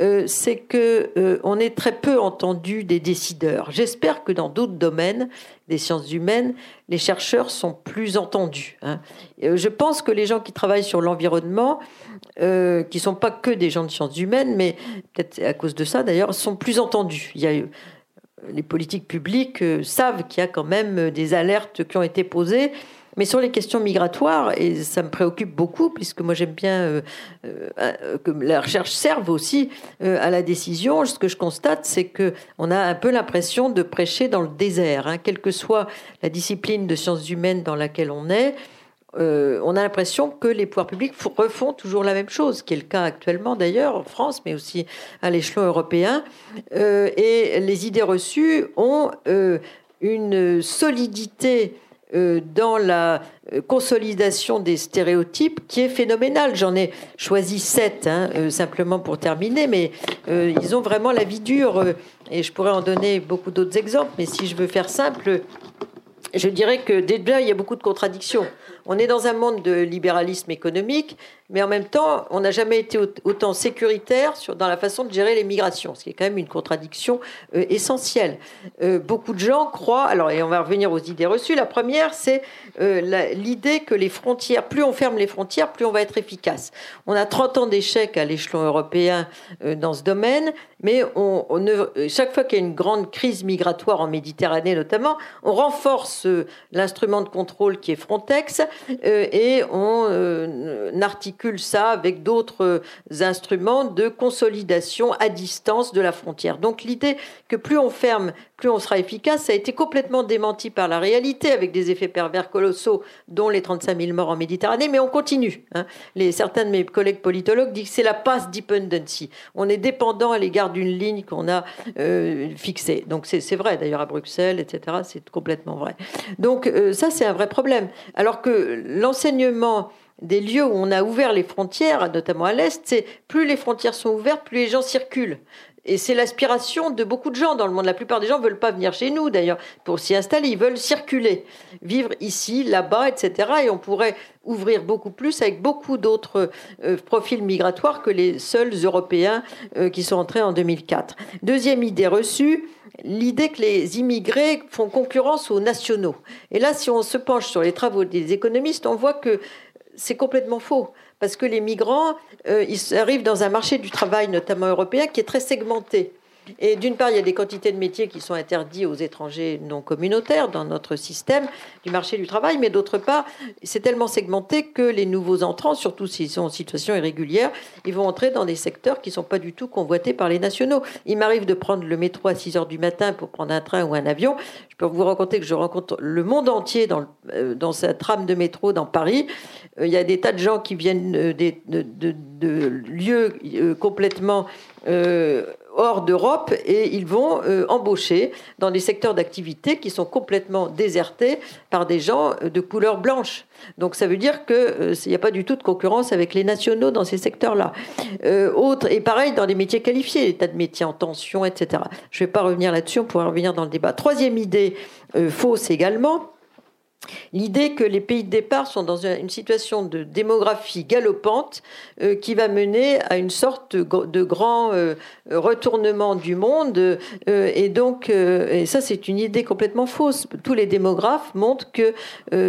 Speaker 5: euh, c'est que euh, on est très peu entendu des décideurs. J'espère que dans d'autres domaines des sciences humaines, les chercheurs sont plus entendus. Hein. Euh, je pense que les gens qui travaillent sur l'environnement euh, qui sont pas que des gens de sciences humaines, mais peut-être à cause de ça d'ailleurs, sont plus entendus. Il y a les politiques publiques euh, savent qu'il y a quand même des alertes qui ont été posées. Mais sur les questions migratoires, et ça me préoccupe beaucoup, puisque moi j'aime bien euh, que la recherche serve aussi à la décision, ce que je constate, c'est que on a un peu l'impression de prêcher dans le désert, hein, quelle que soit la discipline de sciences humaines dans laquelle on est. Euh, on a l'impression que les pouvoirs publics refont toujours la même chose, qui est le cas actuellement d'ailleurs en France, mais aussi à l'échelon européen. Euh, et les idées reçues ont euh, une solidité dans la consolidation des stéréotypes qui est phénoménale. J'en ai choisi sept, hein, simplement pour terminer, mais ils ont vraiment la vie dure. et je pourrais en donner beaucoup d'autres exemples, mais si je veux faire simple, je dirais que déjà, il y a beaucoup de contradictions. On est dans un monde de libéralisme économique, mais en même temps, on n'a jamais été autant sécuritaire dans la façon de gérer les migrations, ce qui est quand même une contradiction euh, essentielle. Euh, beaucoup de gens croient, alors, et on va revenir aux idées reçues, la première, c'est euh, l'idée que les frontières, plus on ferme les frontières, plus on va être efficace. On a 30 ans d'échec à l'échelon européen dans ce domaine, mais chaque fois qu'il y a une grande crise migratoire en Méditerranée notamment, on renforce l'instrument de contrôle qui est Frontex et on articule ça avec d'autres euh, instruments de consolidation à distance de la frontière. Donc l'idée que plus on ferme, plus on sera efficace, ça a été complètement démenti par la réalité avec des effets pervers colossaux, dont les 35 000 morts en Méditerranée, mais on continue. Hein. Les, certains de mes collègues politologues disent que c'est la pass dependency. On est dépendant à l'égard d'une ligne qu'on a euh, fixée. Donc c'est vrai d'ailleurs à Bruxelles, etc. C'est complètement vrai. Donc euh, ça c'est un vrai problème. Alors que l'enseignement des lieux où on a ouvert les frontières, notamment à l'Est, c'est plus les frontières sont ouvertes, plus les gens circulent. Et c'est l'aspiration de beaucoup de gens dans le monde. La plupart des gens ne veulent pas venir chez nous, d'ailleurs, pour s'y installer. Ils veulent circuler, vivre ici, là-bas, etc. Et on pourrait ouvrir beaucoup plus avec beaucoup d'autres euh, profils migratoires que les seuls Européens euh, qui sont entrés en 2004. Deuxième idée reçue, l'idée que les immigrés font concurrence aux nationaux. Et là, si on se penche sur les travaux des économistes, on voit que c'est complètement faux. Parce que les migrants, euh, ils arrivent dans un marché du travail, notamment européen, qui est très segmenté. Et d'une part, il y a des quantités de métiers qui sont interdits aux étrangers non communautaires dans notre système du marché du travail, mais d'autre part, c'est tellement segmenté que les nouveaux entrants, surtout s'ils sont en situation irrégulière, ils vont entrer dans des secteurs qui ne sont pas du tout convoités par les nationaux. Il m'arrive de prendre le métro à 6 heures du matin pour prendre un train ou un avion. Je peux vous raconter que je rencontre le monde entier dans, euh, cette trame de métro dans Paris. Euh, il y a des tas de gens qui viennent euh, de, de, de, lieux complètement hors d'Europe et ils vont euh, embaucher dans des secteurs d'activité qui sont complètement désertés par des gens euh, de couleur blanche. Donc ça veut dire qu'il euh, n'y a pas du tout de concurrence avec les nationaux dans ces secteurs-là. autre, et pareil dans les métiers qualifiés, les tas de métiers en tension, etc. Je ne vais pas revenir là-dessus, on pourra revenir dans le débat. Troisième idée fausse également L'idée que les pays de départ sont dans une situation de démographie galopante euh, qui va mener à une sorte de grand euh, retournement du monde. Euh, et donc, et ça c'est une idée complètement fausse. Tous les démographes montrent que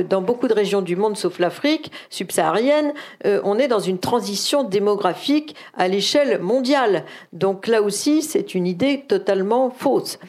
Speaker 5: dans beaucoup de régions du monde, sauf l'Afrique subsaharienne, on est dans une transition démographique à l'échelle mondiale. Donc là aussi, c'est une idée totalement fausse.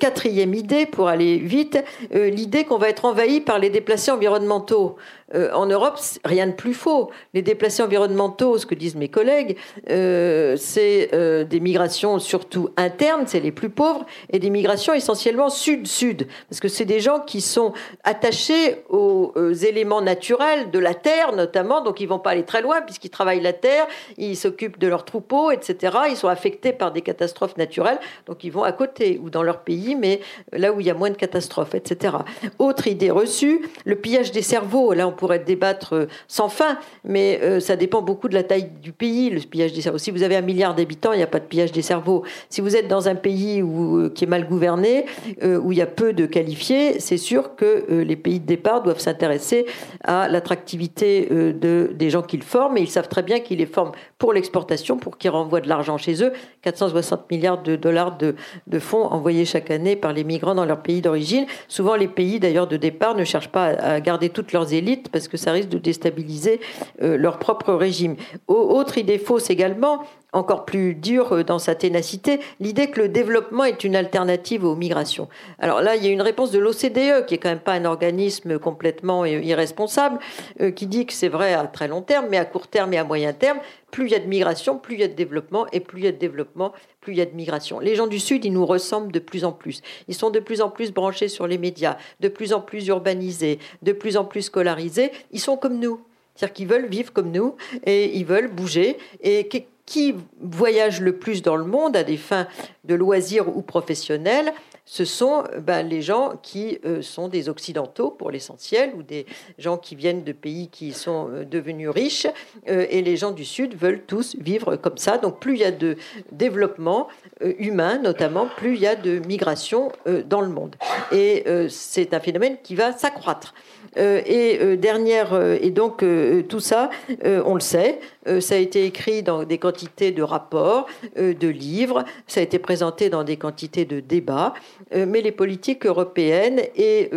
Speaker 5: quatrième idée, pour aller vite, l'idée qu'on va être envahi par les déplacés environnementaux. Euh, en Europe, rien de plus faux. Les déplacés environnementaux, ce que disent mes collègues, euh, c'est euh, des migrations surtout internes, c'est les plus pauvres, et des migrations essentiellement sud-sud, parce que c'est des gens qui sont attachés aux, éléments naturels de la terre, notamment, donc ils vont pas aller très loin puisqu'ils travaillent la terre, ils s'occupent de leurs troupeaux, etc. Ils sont affectés par des catastrophes naturelles, donc ils vont à côté ou dans leur pays, mais là où il y a moins de catastrophes, etc. Autre idée reçue, le pillage des cerveaux. Là, on pourrait débattre euh, sans fin, mais euh, ça dépend beaucoup de la taille du pays, le pillage des cerveaux. Si vous avez un milliard d'habitants, il n'y a pas de pillage des cerveaux. Si vous êtes dans un pays où, euh, qui est mal gouverné, où il y a peu de qualifiés, c'est sûr que les pays de départ doivent s'intéresser à l'attractivité de, des gens qu'ils forment, et ils savent très bien qu'ils les forment pour l'exportation, pour qu'ils renvoient de l'argent chez eux. 460 milliards de dollars de fonds envoyés chaque année par les migrants dans leur pays d'origine. Souvent, les pays d'ailleurs de départ ne cherchent pas à garder toutes leurs élites parce que ça risque de déstabiliser euh, leur propre régime. Autre idée fausse également, encore plus dure euh, dans sa ténacité, l'idée que le développement est une alternative aux migrations. Alors là, il y a une réponse de l'OCDE, qui est quand même pas un organisme complètement irresponsable, euh, qui dit que c'est vrai à très long terme, mais à court terme et à moyen terme, plus il y a de migration, plus il y a de développement, et plus il y a de développement, plus il y a de migration. Les gens du Sud, ils nous ressemblent de plus en plus. Ils sont de plus en plus branchés sur les médias, de plus en plus urbanisés, de plus en plus scolarisés. Ils sont comme nous. C'est-à-dire qu'ils veulent vivre comme nous et ils veulent bouger. Et qui voyage le plus dans le monde à des fins de loisirs ou professionnels ce sont ben, les gens qui euh, sont des occidentaux pour l'essentiel ou des gens qui viennent de pays qui sont euh, devenus riches euh, et les gens du sud veulent tous vivre comme ça. Donc plus il y a de développement humain notamment, plus il y a de migration dans le monde. Et c'est un phénomène qui va s'accroître. Euh, et euh, dernière, euh, et donc tout ça, on le sait, ça a été écrit dans des quantités de rapports, de livres, ça a été présenté dans des quantités de débats, mais les politiques européennes et,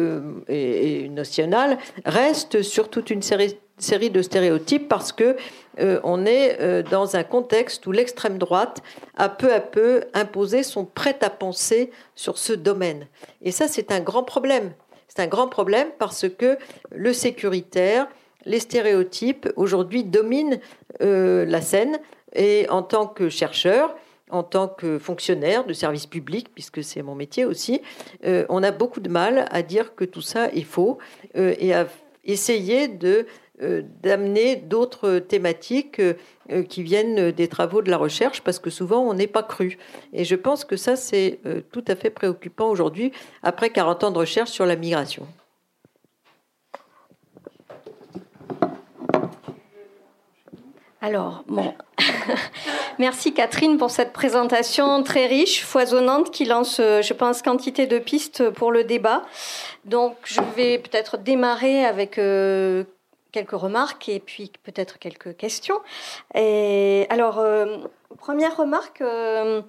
Speaker 5: nationales restent sur toute une série, de stéréotypes parce que on est dans un contexte où l'extrême droite a peu à peu imposé son prêt-à-penser sur ce domaine. Et ça, c'est un grand problème c'est un grand problème parce que le sécuritaire, les stéréotypes aujourd'hui dominent euh, la scène. Et en tant que chercheur, en tant que fonctionnaire de service public, puisque c'est mon métier aussi, euh, on a beaucoup de mal à dire que tout ça est faux euh, et à essayer de d'amener d'autres thématiques qui viennent des travaux de la recherche, parce que souvent on n'est pas cru. Et je pense que ça, c'est euh, tout à fait préoccupant aujourd'hui, après 40 ans de recherche sur la migration.
Speaker 4: Alors, bon, merci Catherine pour cette présentation très riche, foisonnante, qui lance, je pense, quantité de pistes pour le débat. Donc, je vais peut-être démarrer avec quelques remarques et puis peut-être quelques questions. Et alors, euh, première remarque, euh,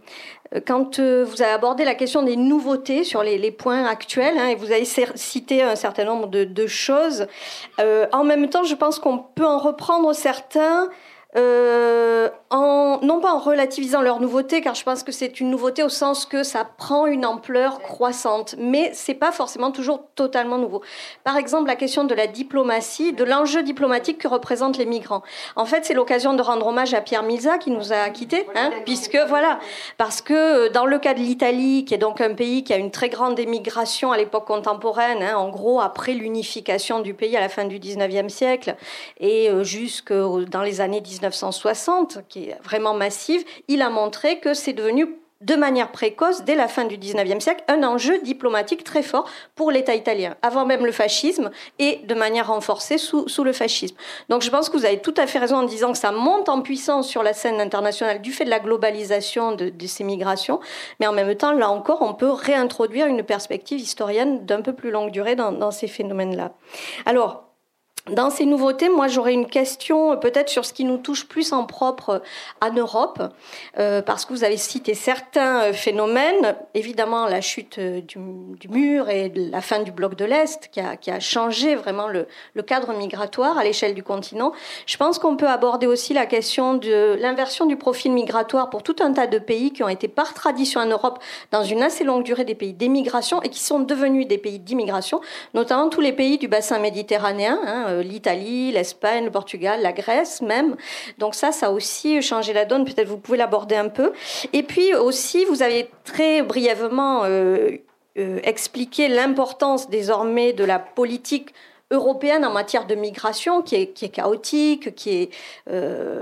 Speaker 4: quand euh, vous avez abordé la question des nouveautés sur les, points actuels, hein, et vous avez cité un certain nombre de, de choses, en même temps, je pense qu'on peut en reprendre certains en, non pas en relativisant leur nouveauté, car je pense que c'est une nouveauté au sens que ça prend une ampleur croissante, mais c'est pas forcément toujours totalement nouveau. Par exemple, la question de la diplomatie, de l'enjeu diplomatique que représentent les migrants. En fait, c'est l'occasion de rendre hommage à Pierre Milza qui nous a quittés, hein, puisque voilà, parce que dans le cas de l'Italie, qui est donc un pays qui a une très grande émigration à l'époque contemporaine, hein, en gros après l'unification du pays à la fin du 19e siècle et euh, jusque dans les années 19 1960, qui vraiment massive, il a montré que c'est devenu de manière précoce, dès la fin du 19e siècle, un enjeu diplomatique très fort pour l'État italien, avant même le fascisme et de manière renforcée sous, sous, le fascisme. Donc je pense que vous avez tout à fait raison en disant que ça monte en puissance sur la scène internationale du fait de la globalisation de, ces migrations, mais en même temps, là encore, on peut réintroduire une perspective historienne d'un peu plus longue durée dans, dans ces phénomènes-là. Alors, dans ces nouveautés, moi j'aurais une question euh, peut-être sur ce qui nous touche plus en propre euh, en Europe, euh, parce que vous avez cité certains phénomènes, évidemment la chute du, mur et la fin du bloc de l'Est qui a, qui a, changé vraiment le, cadre migratoire à l'échelle du continent. Je pense qu'on peut aborder aussi la question de l'inversion du profil migratoire pour tout un tas de pays qui ont été par tradition en Europe dans une assez longue durée des pays d'émigration et qui sont devenus des pays d'immigration, notamment tous les pays du bassin méditerranéen. Hein, l'Italie, l'Espagne, le Portugal, la Grèce même. Donc ça, ça a aussi changé la donne. Peut-être vous pouvez l'aborder un peu. Et puis aussi, vous avez très brièvement euh, euh, expliqué l'importance désormais de la politique européenne en matière de migration qui est, qui est chaotique, qui est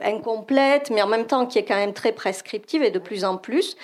Speaker 4: incomplète, mais en même temps qui est quand même très prescriptive et de plus en plus.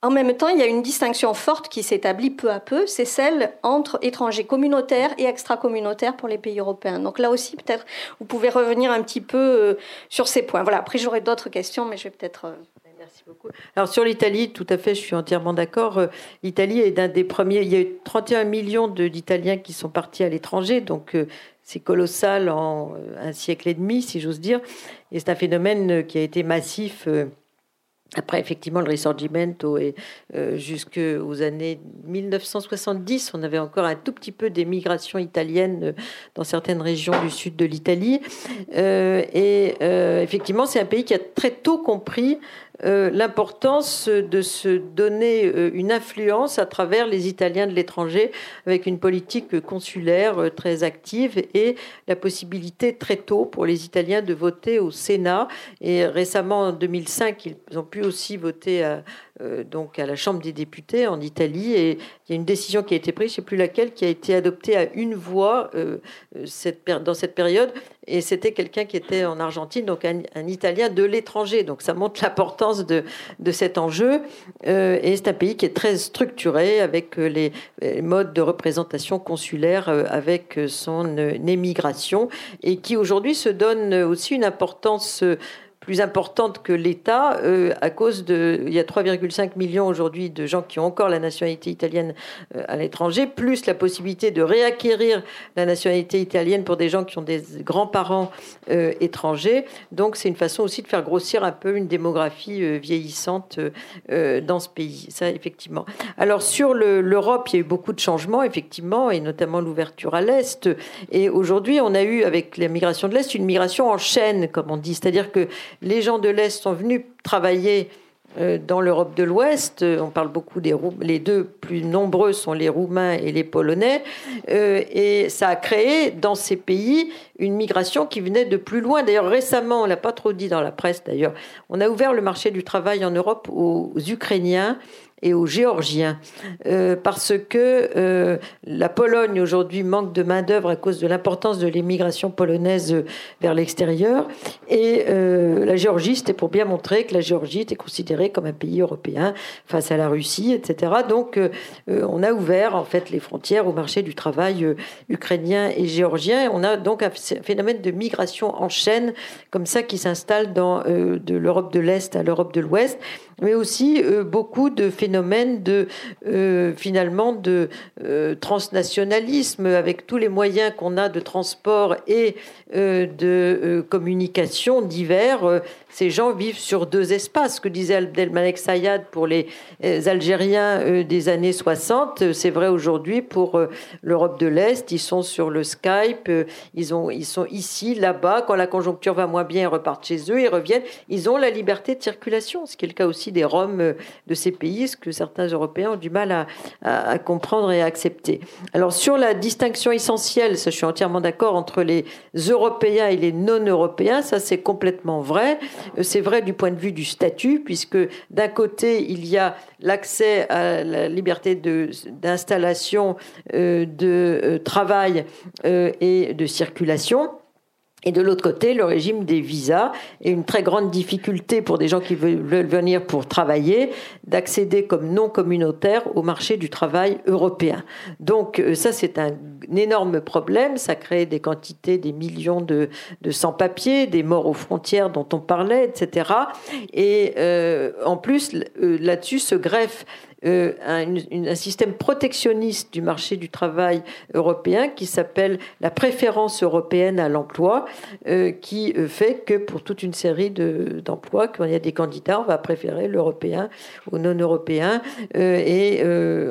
Speaker 4: En même temps, il y a une distinction forte qui s'établit peu à peu, c'est celle entre étrangers communautaires et extra-communautaires pour les pays européens. Donc là aussi, peut-être, vous pouvez revenir un petit peu euh, sur ces points. Voilà, après j'aurai d'autres questions, mais je vais peut-être... Euh,
Speaker 5: Merci beaucoup. Alors sur l'Italie, tout à fait, je suis entièrement d'accord. Euh, L'Italie est d'un des premiers. Il y a eu 31 millions d'Italiens qui sont partis à l'étranger, donc c'est colossal en un siècle et demi, si j'ose dire. Et c'est un phénomène qui a été massif après, effectivement, le Risorgimento et euh, jusqu'aux années 1970, on avait encore un tout petit peu d'émigration italienne euh, dans certaines régions du sud de l'Italie. Euh, et effectivement, c'est un pays qui a très tôt compris euh, l'importance de se donner euh, une influence à travers les Italiens de l'étranger avec une politique consulaire euh, très active et la possibilité très tôt pour les Italiens de voter au Sénat. Et récemment, en 2005, ils ont pu aussi voter à, donc à la Chambre des députés en Italie. Et il y a une décision qui a été prise, je ne sais plus laquelle, qui a été adoptée à une voix euh, cette, dans cette période. Et c'était quelqu'un qui était en Argentine, donc un, Italien de l'étranger. Donc ça montre l'importance de, de cet enjeu. Euh, et c'est un pays qui est très structuré avec les, modes de représentation consulaire, avec son émigration, et qui aujourd'hui se donne aussi une importance plus importante que l'État euh, à cause de. Il y a 3,5 millions aujourd'hui de gens qui ont encore la nationalité italienne euh, à l'étranger, plus la possibilité de réacquérir la nationalité italienne pour des gens qui ont des grands-parents euh, étrangers. Donc c'est une façon aussi de faire grossir un peu une démographie vieillissante dans ce pays. Ça, effectivement. Alors sur l'Europe, il y a eu beaucoup de changements, effectivement, et notamment l'ouverture à l'Est. Et aujourd'hui, on a eu, avec la migration de l'Est, une migration en chaîne, comme on dit. C'est-à-dire que les gens de l'Est sont venus travailler euh, dans l'Europe de l'Ouest, euh, on parle beaucoup des les deux plus nombreux sont les Roumains et les Polonais, euh, et ça a créé dans ces pays une migration qui venait de plus loin. D'ailleurs, récemment, on l'a pas trop dit dans la presse. D'ailleurs, on a ouvert le marché du travail en Europe aux Ukrainiens et aux Géorgiens, euh, parce que euh, la Pologne aujourd'hui manque de main-d'œuvre à cause de l'importance de l'immigration polonaise vers l'extérieur, et euh, la Géorgie, c'était pour bien montrer que la Géorgie était considérée comme un pays européen face à la Russie, etc. Donc, on a ouvert en fait les frontières au marché du travail ukrainien et géorgien. on a donc un phénomène de migration en chaîne comme ça qui s'installe dans de l'Europe de l'Est à l'Europe de l'Ouest, mais aussi beaucoup de phénomènes phénomène de finalement de transnationalisme avec tous les moyens qu'on a de transport et de communication divers. ces gens vivent sur deux espaces. Ce que disait Abdelmalek Sayad pour les Algériens des années 60, c'est vrai aujourd'hui pour l'Europe de l'Est. Ils sont sur le Skype, ils, ont, ils sont ici, là-bas. Quand la conjoncture va moins bien, ils repartent chez eux, ils reviennent. Ils ont la liberté de circulation, ce qui est le cas aussi des Roms euh, de ces pays, ce que certains Européens ont du mal à, comprendre et à accepter. Alors sur la distinction essentielle, ça je suis entièrement d'accord, entre les Européens et les non-Européens, ça c'est complètement vrai. Euh, c'est vrai du point de vue du statut, puisque d'un côté, il y a l'accès à la liberté d'installation, euh, de travail et de circulation. Et de l'autre côté, le régime des visas est une très grande difficulté pour des gens qui veulent venir pour travailler d'accéder comme non communautaire au marché du travail européen. Donc euh, ça, c'est un énorme problème. Ça crée des quantités, des millions de, sans-papiers, des morts aux frontières dont on parlait, etc. Et euh, en plus, euh, là-dessus se greffe euh, un, système protectionniste du marché du travail européen qui s'appelle la préférence européenne à l'emploi, euh, qui euh, fait que pour toute une série d'emplois, quand il y a des candidats, on va préférer l'européen au non-européen. et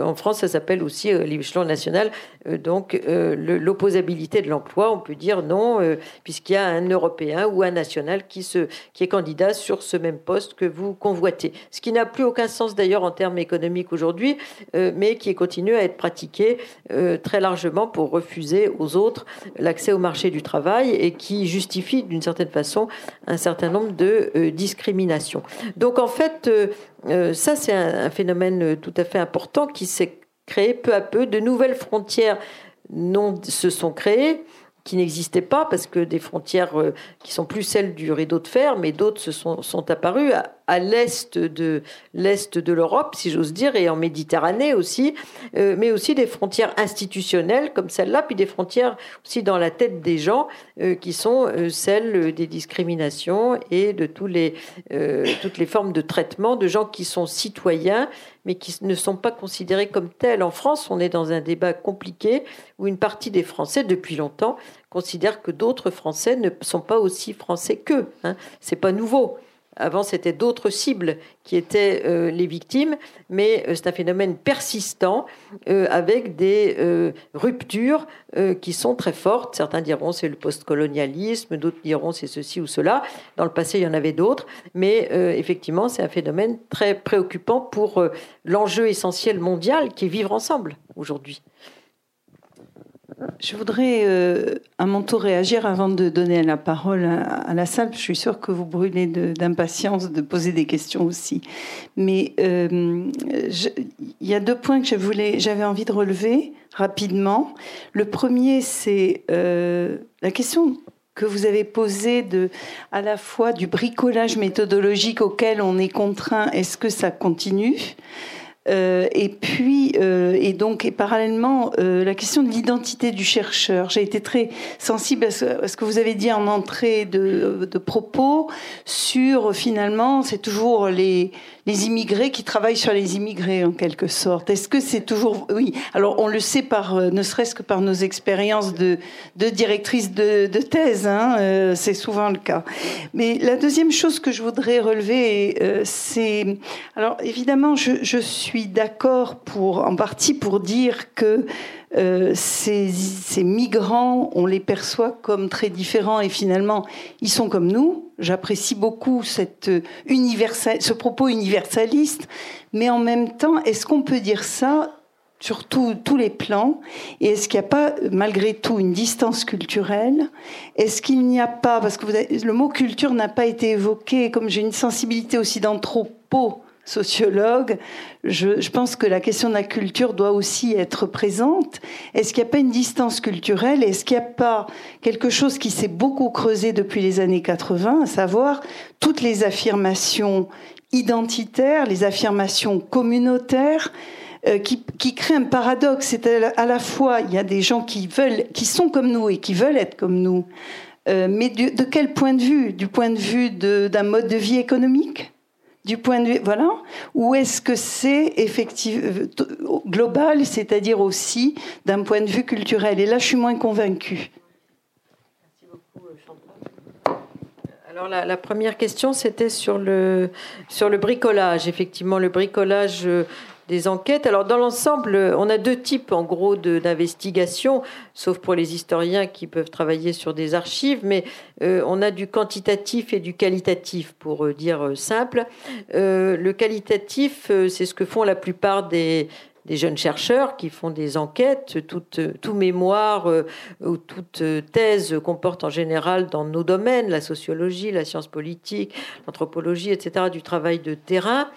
Speaker 5: en France, ça s'appelle aussi l'échelon national, donc l'opposabilité de l'emploi. On peut dire non, puisqu'il y a un européen ou un national qui, se, qui est candidat sur ce même poste que vous convoitez. Ce qui n'a plus aucun sens d'ailleurs en termes économiques aujourd'hui, euh, mais qui continue à être pratiqué euh, très largement pour refuser aux autres l'accès au marché du travail et qui justifie d'une certaine façon un certain nombre de euh, discriminations. Donc en fait, ça c'est un, phénomène tout à fait important qui s'est créé peu à peu. De nouvelles frontières non, se sont créées qui n'existaient pas parce que des frontières qui sont plus celles du rideau de fer, mais d'autres se sont, sont apparues l'est de l'est de l'Europe, si j'ose dire, et en Méditerranée aussi, euh, mais aussi des frontières institutionnelles comme celle-là, puis des frontières aussi dans la tête des gens euh, qui sont euh, celles des discriminations et de tous les, toutes les formes de traitement de gens qui sont citoyens mais qui ne sont pas considérés comme tels. En France, on est dans un débat compliqué où une partie des Français, depuis longtemps, considèrent que d'autres Français ne sont pas aussi français qu'eux. Hein. C'est pas nouveau. Avant, c'était d'autres cibles qui étaient euh, les victimes, mais euh, c'est un phénomène persistant euh, avec des ruptures qui sont très fortes. Certains diront c'est le postcolonialisme, d'autres diront c'est ceci ou cela. Dans le passé, il y en avait d'autres, mais effectivement, c'est un phénomène très préoccupant pour l'enjeu essentiel mondial qui est vivre ensemble aujourd'hui.
Speaker 3: Je voudrais à mon tour réagir avant de donner la parole à, la salle. Je suis sûre que vous brûlez d'impatience de, poser des questions aussi. Mais euh, il y a deux points que j'avais envie de relever rapidement. Le premier, c'est euh, la question que vous avez posée de, à la fois du bricolage méthodologique auquel on est contraint. Est-ce que ça continue? Euh, et puis, euh, et donc, et parallèlement, euh, la question de l'identité du chercheur. J'ai été très sensible à ce, que vous avez dit en entrée de, propos sur finalement, c'est toujours les, les immigrés qui travaillent sur les immigrés en quelque sorte. Est-ce que c'est toujours oui Alors on le sait par ne serait-ce que par nos expériences de, de directrice de, thèse, hein, c'est souvent le cas. Mais la deuxième chose que je voudrais relever, c'est alors évidemment je suis d'accord pour, en partie pour dire que euh, ces, migrants, on les perçoit comme très différents et finalement, ils sont comme nous. J'apprécie beaucoup cette universal, ce propos universaliste, mais en même temps, est-ce qu'on peut dire ça sur tous les plans? Et est-ce qu'il n'y a pas, malgré tout, une distance culturelle? Est-ce qu'il n'y a pas, parce que le mot culture n'a pas été évoqué, comme j'ai une sensibilité aussi d'anthropo, sociologue, je, pense que la question de la culture doit aussi être présente. Est-ce qu'il n'y a pas une distance culturelle? Est-ce qu'il n'y a pas quelque chose qui s'est beaucoup creusé depuis les années 80, à savoir toutes les affirmations identitaires, les affirmations communautaires euh, qui, qui créent un paradoxe? C'est à la fois, il y a des gens qui veulent, qui sont comme nous et qui veulent être comme nous, euh, mais de quel point de vue? Du point de vue d'un mode de vie économique? Du point de vue, voilà, ou est-ce que c'est effectivement global, c'est-à-dire aussi d'un point de vue culturel? Et là, je suis moins convaincue.
Speaker 5: Alors la, première question, c'était sur le, sur le bricolage. Effectivement, le bricolage euh, des enquêtes. Alors dans l'ensemble, on a deux types en gros d'investigation, sauf pour les historiens qui peuvent travailler sur des archives, mais euh, on a du quantitatif et du qualitatif, pour euh, dire simple. le qualitatif, c'est ce que font la plupart des, des jeunes chercheurs qui font des enquêtes. Tout mémoire euh, ou toute thèse comporte en général dans nos domaines, la sociologie, la science politique, l'anthropologie, etc., du travail de terrain.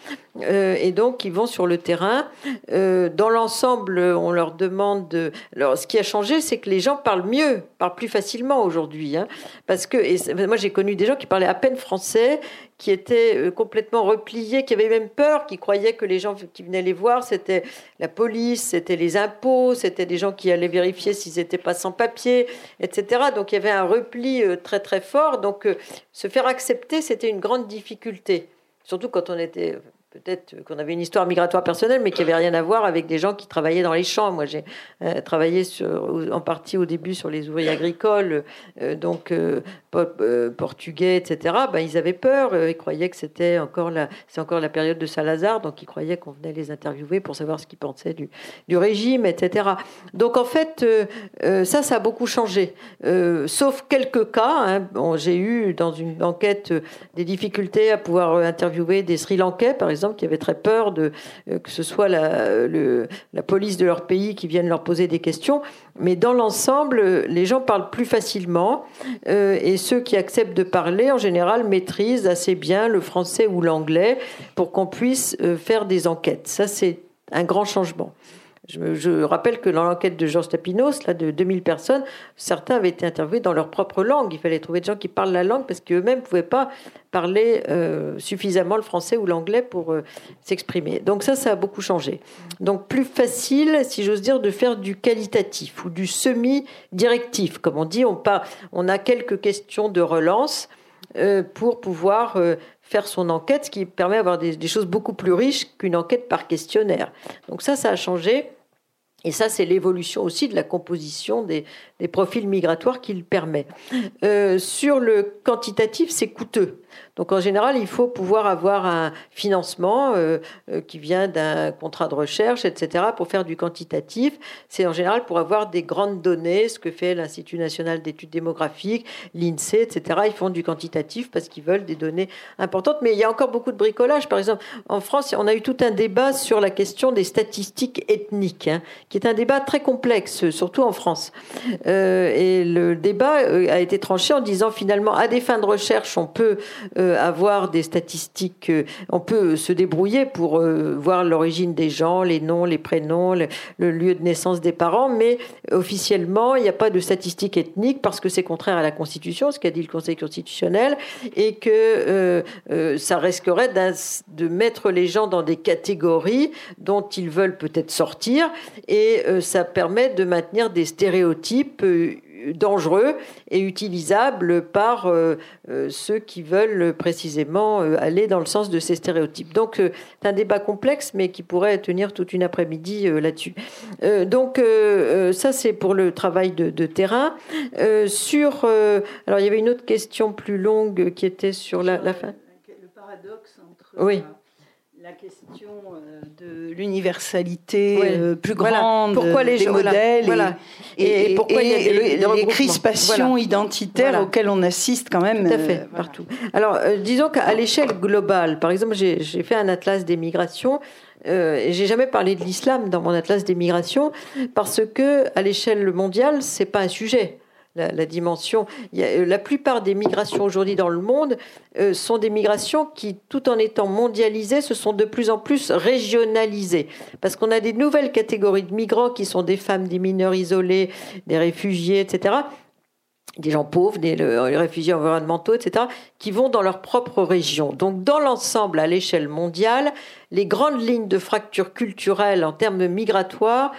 Speaker 5: Euh, et donc, ils vont sur le terrain. Euh, dans l'ensemble, on leur demande. De... Alors, ce qui a changé, c'est que les gens parlent mieux, parlent plus facilement aujourd'hui. Hein, parce que, moi, j'ai connu des gens qui parlaient à peine français qui étaient euh, complètement repliés, qui avaient même peur, qui croyaient que les gens qui venaient les voir, c'était la police, c'était les impôts, c'était des gens qui allaient vérifier s'ils n'étaient pas sans papier, etc. Donc il y avait un repli euh, très très fort. Donc euh, se faire accepter, c'était une grande difficulté, surtout quand on était peut-être qu'on avait une histoire migratoire personnelle, mais qui avait rien à voir avec des gens qui travaillaient dans les champs. Moi, j'ai euh, travaillé en partie au début sur les ouvriers agricoles, euh, donc euh, portugais, etc. Ben, ils avaient peur, ils croyaient que c'était encore la, c'est encore la période de Salazar, donc ils croyaient qu'on venait les interviewer pour savoir ce qu'ils pensaient du, régime, etc. Donc en fait, ça, ça a beaucoup changé, sauf quelques cas. Hein. J'ai eu dans une enquête des difficultés à pouvoir interviewer des Sri Lankais, par exemple qui avaient très peur de euh, que ce soit la, la police de leur pays qui vienne leur poser des questions. Mais dans l'ensemble, les gens parlent plus facilement euh, et ceux qui acceptent de parler, en général, maîtrisent assez bien le français ou l'anglais pour qu'on puisse euh, faire des enquêtes. Ça, c'est un grand changement. Je, rappelle que dans l'enquête de Georges Tapinos, là, de 2000 personnes, certains avaient été interviewés dans leur propre langue. Il fallait trouver des gens qui parlent la langue parce qu'eux-mêmes ne pouvaient pas parler euh, suffisamment le français ou l'anglais pour euh, s'exprimer. Donc ça, ça a beaucoup changé. Donc plus facile, si j'ose dire, de faire du qualitatif ou du semi-directif. Comme on dit, on, on a quelques questions de relance euh, pour pouvoir faire son enquête, ce qui permet d'avoir des choses beaucoup plus riches qu'une enquête par questionnaire. Donc ça, ça a changé. Et ça, c'est l'évolution aussi de la composition des, des profils migratoires qu'il permet. Euh, sur le quantitatif, c'est coûteux. Donc en général, il faut pouvoir avoir un financement euh, euh, qui vient d'un contrat de recherche, etc., pour faire du quantitatif. C'est en général pour avoir des grandes données, ce que fait l'Institut national d'études démographiques, l'INSEE, etc. Ils font du quantitatif parce qu'ils veulent des données importantes. Mais il y a encore beaucoup de bricolage. Par exemple, en France, on a eu tout un débat sur la question des statistiques ethniques, hein, qui est un débat très complexe, surtout en France. Euh, et le débat a été tranché en disant finalement, à des fins de recherche, on peut euh, avoir des statistiques, euh, on peut se débrouiller pour euh, voir l'origine des gens, les noms, les prénoms, le, lieu de naissance des parents, mais officiellement, il n'y a pas de statistiques ethniques parce que c'est contraire à la Constitution, ce qu'a dit le Conseil constitutionnel, et que ça risquerait de mettre les gens dans des catégories dont ils veulent peut-être sortir, et ça permet de maintenir des stéréotypes dangereux et utilisable par euh, euh, ceux qui veulent précisément euh, aller dans le sens de ces stéréotypes. Donc c'est un débat complexe mais qui pourrait tenir toute une après-midi là-dessus. donc ça c'est pour le travail de, terrain. sur alors il y avait une autre question plus longue qui était sur la, la fin.
Speaker 3: Le paradoxe entre
Speaker 5: oui
Speaker 3: la question euh, de l'universalité euh, plus grande
Speaker 5: pourquoi les
Speaker 3: des modèles
Speaker 5: et, pourquoi il y a des,
Speaker 3: les crispations identitaires auxquelles on assiste quand même
Speaker 5: Tout à fait, euh, partout. Alors, disons qu'à l'échelle globale, par exemple, j'ai fait un atlas des migrations. et j'ai jamais parlé de l'islam dans mon atlas des migrations parce que à l'échelle mondiale, c'est pas un sujet la, dimension. Euh, la plupart des migrations aujourd'hui dans le monde euh, sont des migrations qui, tout en étant mondialisées, se sont de plus en plus régionalisées. Parce qu'on a des nouvelles catégories de migrants qui sont des femmes, des mineurs isolés, des réfugiés, etc des gens pauvres, des réfugiés environnementaux, etc., qui vont dans leur propre région. Donc, dans l'ensemble, à l'échelle mondiale, les grandes lignes de fracture culturelle en termes migratoires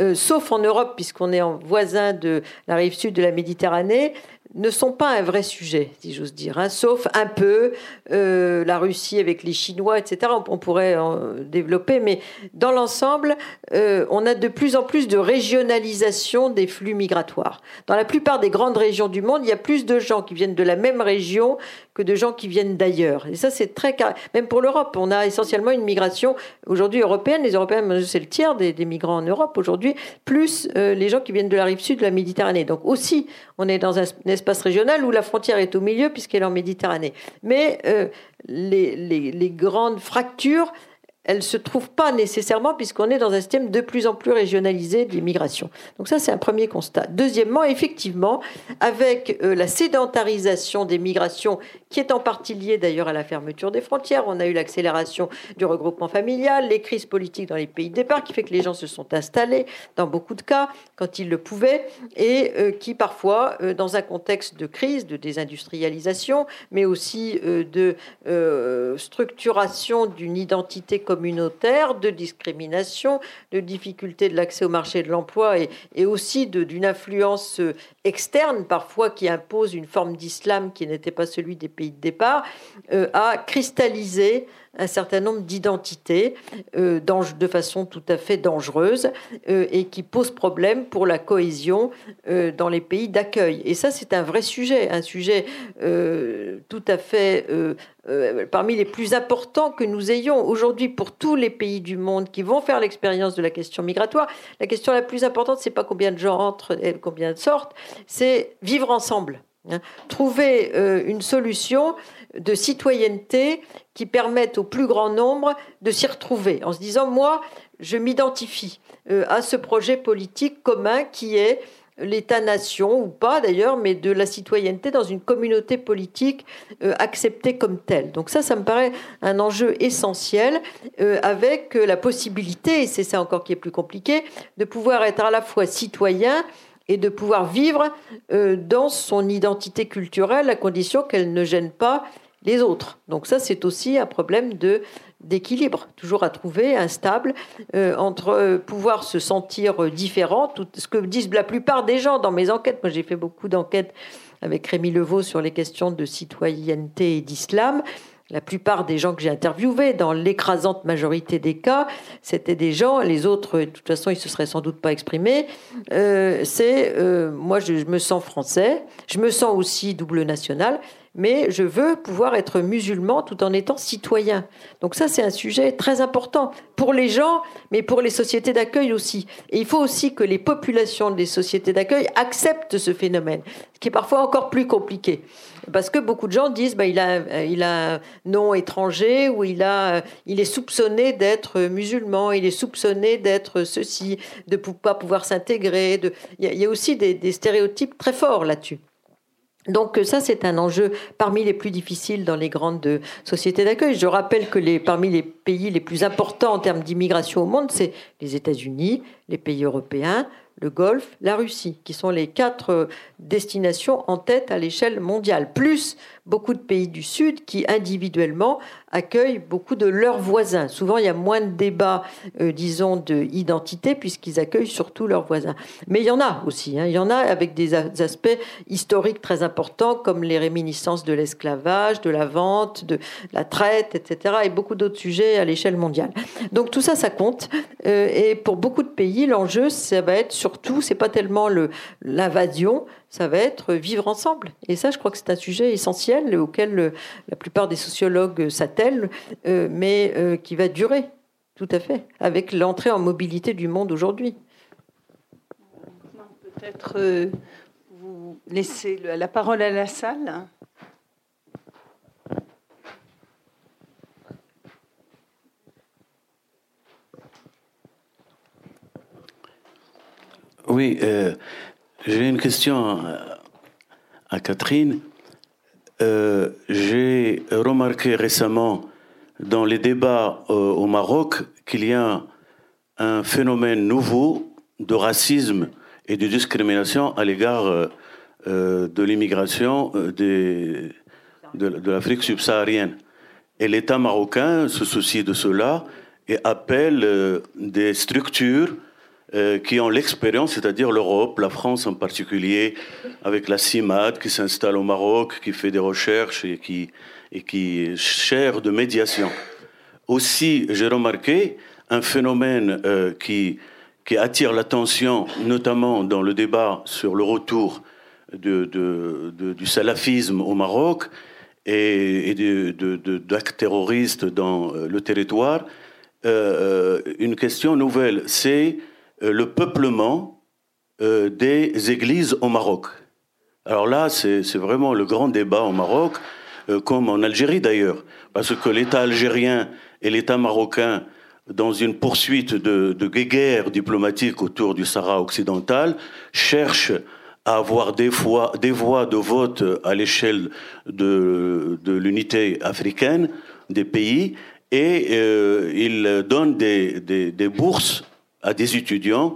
Speaker 5: euh, sauf en Europe, puisqu'on est en voisin de la rive sud de la Méditerranée, ne sont pas un vrai sujet, si j'ose dire, hein, sauf un peu euh, la Russie avec les Chinois, etc. On, pourrait en développer, mais dans l'ensemble, euh, on a de plus en plus de régionalisation des flux migratoires. Dans la plupart des grandes régions du monde, il y a plus de gens qui viennent de la même région que de gens qui viennent d'ailleurs. Et ça, c'est très même pour l'Europe, on a essentiellement une migration aujourd'hui européenne. Les Européens, c'est le tiers des, migrants en Europe aujourd'hui, plus euh, les gens qui viennent de la rive sud de la Méditerranée. Donc aussi, on est dans un, régional où la frontière est au milieu puisqu'elle est en Méditerranée. Mais euh, les grandes fractures elle se trouve pas nécessairement puisqu'on est dans un système de plus en plus régionalisé d'immigration. Donc ça, c'est un premier constat. Deuxièmement, effectivement, avec euh, la sédentarisation des migrations, qui est en partie liée d'ailleurs à la fermeture des frontières, on a eu l'accélération du regroupement familial, les crises politiques dans les pays de départ, qui fait que les gens se sont installés, dans beaucoup de cas, quand ils le pouvaient, et euh, qui parfois, euh, dans un contexte de crise, de désindustrialisation, mais aussi de structuration d'une identité communautaire, de discrimination, de difficulté de l'accès au marché de l'emploi et, et aussi d'une influence euh, externe parfois qui impose une forme d'islam qui n'était pas celui des pays de départ, euh, a cristallisé un certain nombre d'identités euh, de façon tout à fait dangereuse euh, et qui posent problème pour la cohésion dans les pays d'accueil. Et ça, c'est un vrai sujet, un sujet tout à fait parmi les plus importants que nous ayons aujourd'hui pour tous les pays du monde qui vont faire l'expérience de la question migratoire. La question la plus importante, c'est pas combien de gens entrent et combien sortent, c'est vivre ensemble. Hein. Trouver une solution de citoyenneté qui permettent au plus grand nombre de s'y retrouver en se disant moi je m'identifie euh, à ce projet politique commun qui est l'État-nation, ou pas d'ailleurs, mais de la citoyenneté dans une communauté politique euh, acceptée comme telle. Donc ça, ça me paraît un enjeu essentiel, euh, avec la possibilité, et c'est ça encore qui est plus compliqué, de pouvoir être à la fois citoyen et de pouvoir vivre dans son identité culturelle à condition qu'elle ne gêne pas les autres. Donc ça, c'est aussi un problème de d'équilibre, toujours à trouver, instable, euh, entre euh, pouvoir se sentir différent, tout ce que disent la plupart des gens dans mes enquêtes. Moi, j'ai fait beaucoup d'enquêtes avec Rémi Levaux sur les questions de citoyenneté et d'islam. La plupart des gens que j'ai interviewés, dans l'écrasante majorité des cas, c'était des gens, les autres, de toute façon, ils se seraient sans doute pas exprimés. Euh, c'est, moi, je, je me sens français, je me sens aussi double national, mais je veux pouvoir être musulman tout en étant citoyen. Donc ça, c'est un sujet très important pour les gens, mais pour les sociétés d'accueil aussi. Et il faut aussi que les populations des sociétés d'accueil acceptent ce phénomène, ce qui est parfois encore plus compliqué. Parce que beaucoup de gens disent bah, il, a, il a un nom étranger ou il, a, il est soupçonné d'être musulman, il est soupçonné d'être ceci, de ne pas pouvoir s'intégrer. Il y, a aussi des stéréotypes très forts là-dessus. Donc ça, c'est un enjeu parmi les plus difficiles dans les grandes sociétés d'accueil. Je rappelle que les, parmi les pays les plus importants en termes d'immigration au monde, c'est les États-Unis, les pays européens, le Golfe, la Russie, qui sont les quatre destinations en tête à l'échelle mondiale, plus beaucoup de pays du Sud qui individuellement accueillent beaucoup de leurs voisins. Souvent, il y a moins de débats, euh, disons, d'identité puisqu'ils accueillent surtout leurs voisins. Mais il y en a aussi. Hein. Il y en a avec des aspects historiques très importants comme les réminiscences de l'esclavage, de la vente, de la traite, etc. et beaucoup d'autres sujets à l'échelle mondiale. Donc tout ça, ça compte. Euh, et pour beaucoup de pays, l'enjeu, ça va être surtout, c'est pas tellement l'invasion, ça va être vivre ensemble. Et ça, je crois que c'est un sujet essentiel auquel la plupart des sociologues s'attellent, euh, mais euh, qui va durer, tout à fait, avec l'entrée en mobilité du monde aujourd'hui.
Speaker 3: Peut-être euh, vous laisser la parole à la salle.
Speaker 6: Oui, j'ai une question à Catherine. Euh, j'ai remarqué récemment dans les débats euh, au Maroc qu'il y a un phénomène nouveau de racisme et de discrimination à l'égard euh, de l'immigration de, de l'Afrique subsaharienne. Et l'État marocain se soucie de cela et appelle des structures euh, qui ont l'expérience, c'est-à-dire l'Europe, la France en particulier, avec la CIMAD qui s'installe au Maroc, qui fait des recherches et qui, et qui cherche de médiation. Aussi, j'ai remarqué un phénomène euh, qui, qui attire l'attention, notamment dans le débat sur le retour du salafisme au Maroc et, et d'actes terroristes dans euh, le territoire. une question nouvelle, c'est le peuplement euh, des églises au Maroc. Alors là, c'est vraiment le grand débat au Maroc, euh, comme en Algérie d'ailleurs, parce que l'État algérien et l'État marocain, dans une poursuite de, de guerre diplomatique autour du Sahara occidental, cherchent à avoir des, voix de vote à l'échelle de, l'unité africaine des pays, et ils donnent des bourses à des étudiants.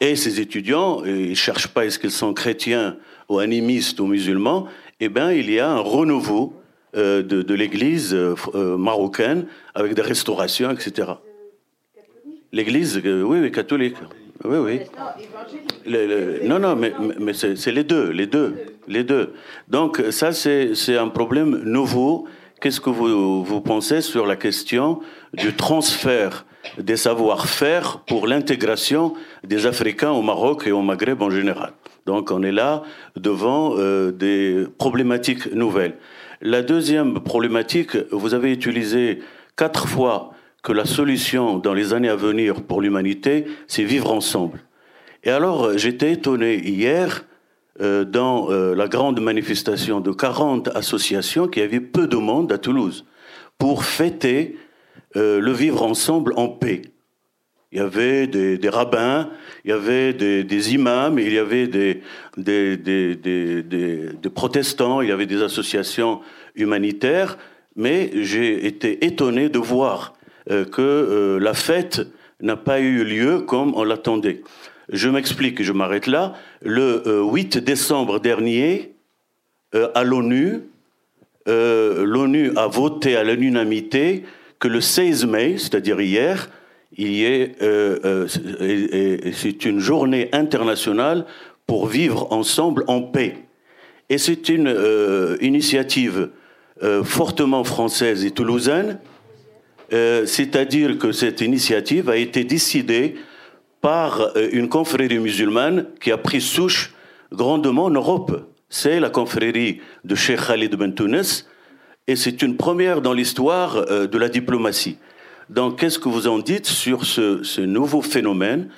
Speaker 6: Et ces étudiants, ils ne cherchent pas est-ce qu'ils sont chrétiens ou animistes ou musulmans. Eh bien, il y a un renouveau euh, de, l'Église euh, euh, marocaine avec des restaurations, etc. L'Église, oui, oui, catholique. Oui, oui. non, non, mais, mais c'est les deux, les deux, les deux. Donc ça, c'est un problème nouveau. Qu'est-ce que vous, vous pensez sur la question du transfert des savoir-faire pour l'intégration des Africains au Maroc et au Maghreb en général. Donc on est là devant euh, des problématiques nouvelles. La deuxième problématique, vous avez utilisé quatre fois que la solution dans les années à venir pour l'humanité, c'est vivre ensemble. Et alors j'étais étonné hier euh, dans euh, la grande manifestation de 40 associations qui avait peu de monde à Toulouse pour fêter euh, le vivre ensemble en paix. Il y avait des, rabbins, il y avait des, imams, il y avait des, protestants, il y avait des associations humanitaires, mais j'ai été étonné de voir euh, que euh, la fête n'a pas eu lieu comme on l'attendait. Je m'explique, je m'arrête là. Le 8 décembre dernier, à l'ONU, l'ONU a voté à l'unanimité que le 16 mai, c'est-à-dire hier, il euh, euh, c'est une journée internationale pour vivre ensemble en paix. Et c'est une euh, initiative fortement française et toulousaine, c'est-à-dire que cette initiative a été décidée par une confrérie musulmane qui a pris souche grandement en Europe. C'est la confrérie de Cheikh Khalid Ben Tounes, et c'est une première dans l'histoire euh, de la diplomatie. Donc, qu'est-ce que vous en dites sur ce, nouveau phénomène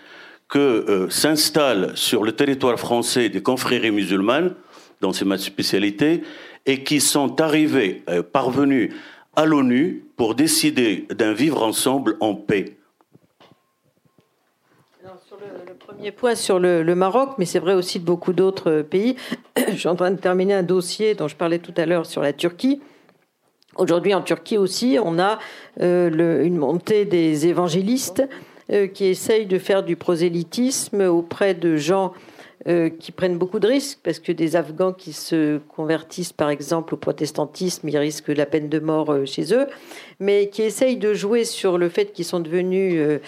Speaker 6: que euh, s'installe sur le territoire français des confréries musulmanes, dans c'est ma spécialité, et qui sont arrivés, euh, parvenus à l'ONU pour décider d'un vivre ensemble en paix?
Speaker 5: Sur le, premier point sur le, le Maroc, mais c'est vrai aussi de beaucoup d'autres pays. Je suis en train de terminer un dossier dont je parlais tout à l'heure sur la Turquie. Aujourd'hui, en Turquie aussi, on a euh, une montée des évangélistes euh, qui essayent de faire du prosélytisme auprès de gens euh, qui prennent beaucoup de risques, parce que des Afghans qui se convertissent, par exemple, au protestantisme, ils risquent la peine de mort chez eux, mais qui essayent de jouer sur le fait qu'ils sont devenus,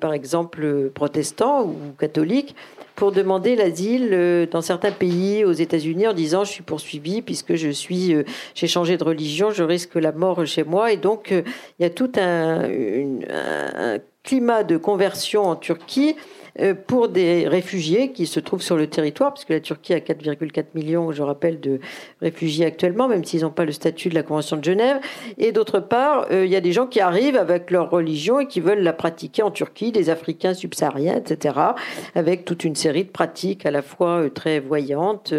Speaker 5: par exemple, protestants ou catholiques, pour demander l'asile euh, dans certains pays, aux États-Unis, en disant je suis poursuivi puisque je suis, euh, j'ai changé de religion, je risque la mort chez moi. Et donc euh, il y a tout un, un climat de conversion en Turquie pour des réfugiés qui se trouvent sur le territoire, puisque la Turquie a 4,4 millions, je rappelle, de réfugiés actuellement, même s'ils n'ont pas le statut de la Convention de Genève. Et d'autre part, euh, il y a des gens qui arrivent avec leur religion et qui veulent la pratiquer en Turquie, des Africains subsahariens, etc., avec toute une série de pratiques à la fois euh, très voyantes,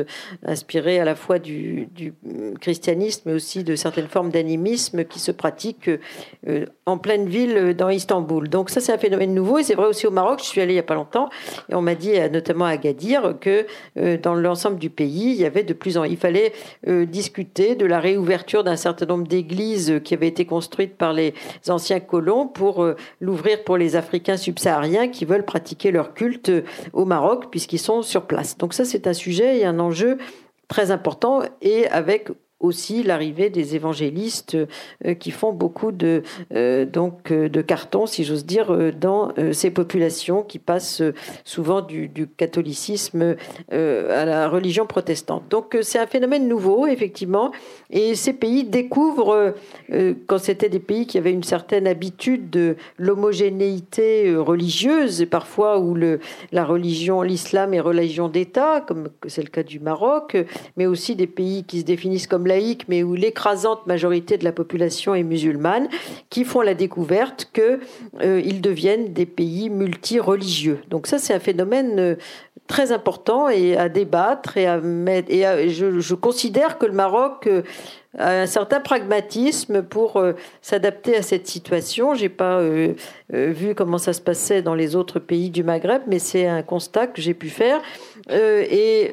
Speaker 5: inspirées à la fois du, du christianisme, mais aussi de certaines formes d'animisme qui se pratiquent en pleine ville dans Istanbul. Donc ça, c'est un phénomène nouveau et c'est vrai aussi au Maroc. Je suis allée il n'y a pas longtemps et on m'a dit, euh, notamment à Gadir, que euh, dans l'ensemble du pays, il y avait de plus en il fallait euh, discuter de la réouverture d'un certain nombre d'églises qui avaient été construites par les anciens colons pour l'ouvrir pour les Africains subsahariens qui veulent pratiquer leur culte au Maroc puisqu'ils sont sur place. Donc ça, c'est un sujet et un enjeu très important et avec aussi l'arrivée des évangélistes qui font beaucoup de, donc, de cartons, si j'ose dire, dans ces populations qui passent souvent du, du catholicisme à la religion protestante. Donc c'est un phénomène nouveau, effectivement, et ces pays découvrent, quand c'était des pays qui avaient une certaine habitude de l'homogénéité religieuse, et parfois où le, la religion, l'islam est religion d'État, comme c'est le cas du Maroc, mais aussi des pays qui se définissent comme laïcs, mais où l'écrasante majorité de la population est musulmane, qui font la découverte qu'ils euh, deviennent des pays multireligieux. Donc ça, c'est un phénomène euh, très important et à débattre et à mettre. Et je, je, considère que le Maroc euh, un certain pragmatisme pour euh, s'adapter à cette situation. J'ai pas euh, euh, vu comment ça se passait dans les autres pays du Maghreb, mais c'est un constat que j'ai pu faire. et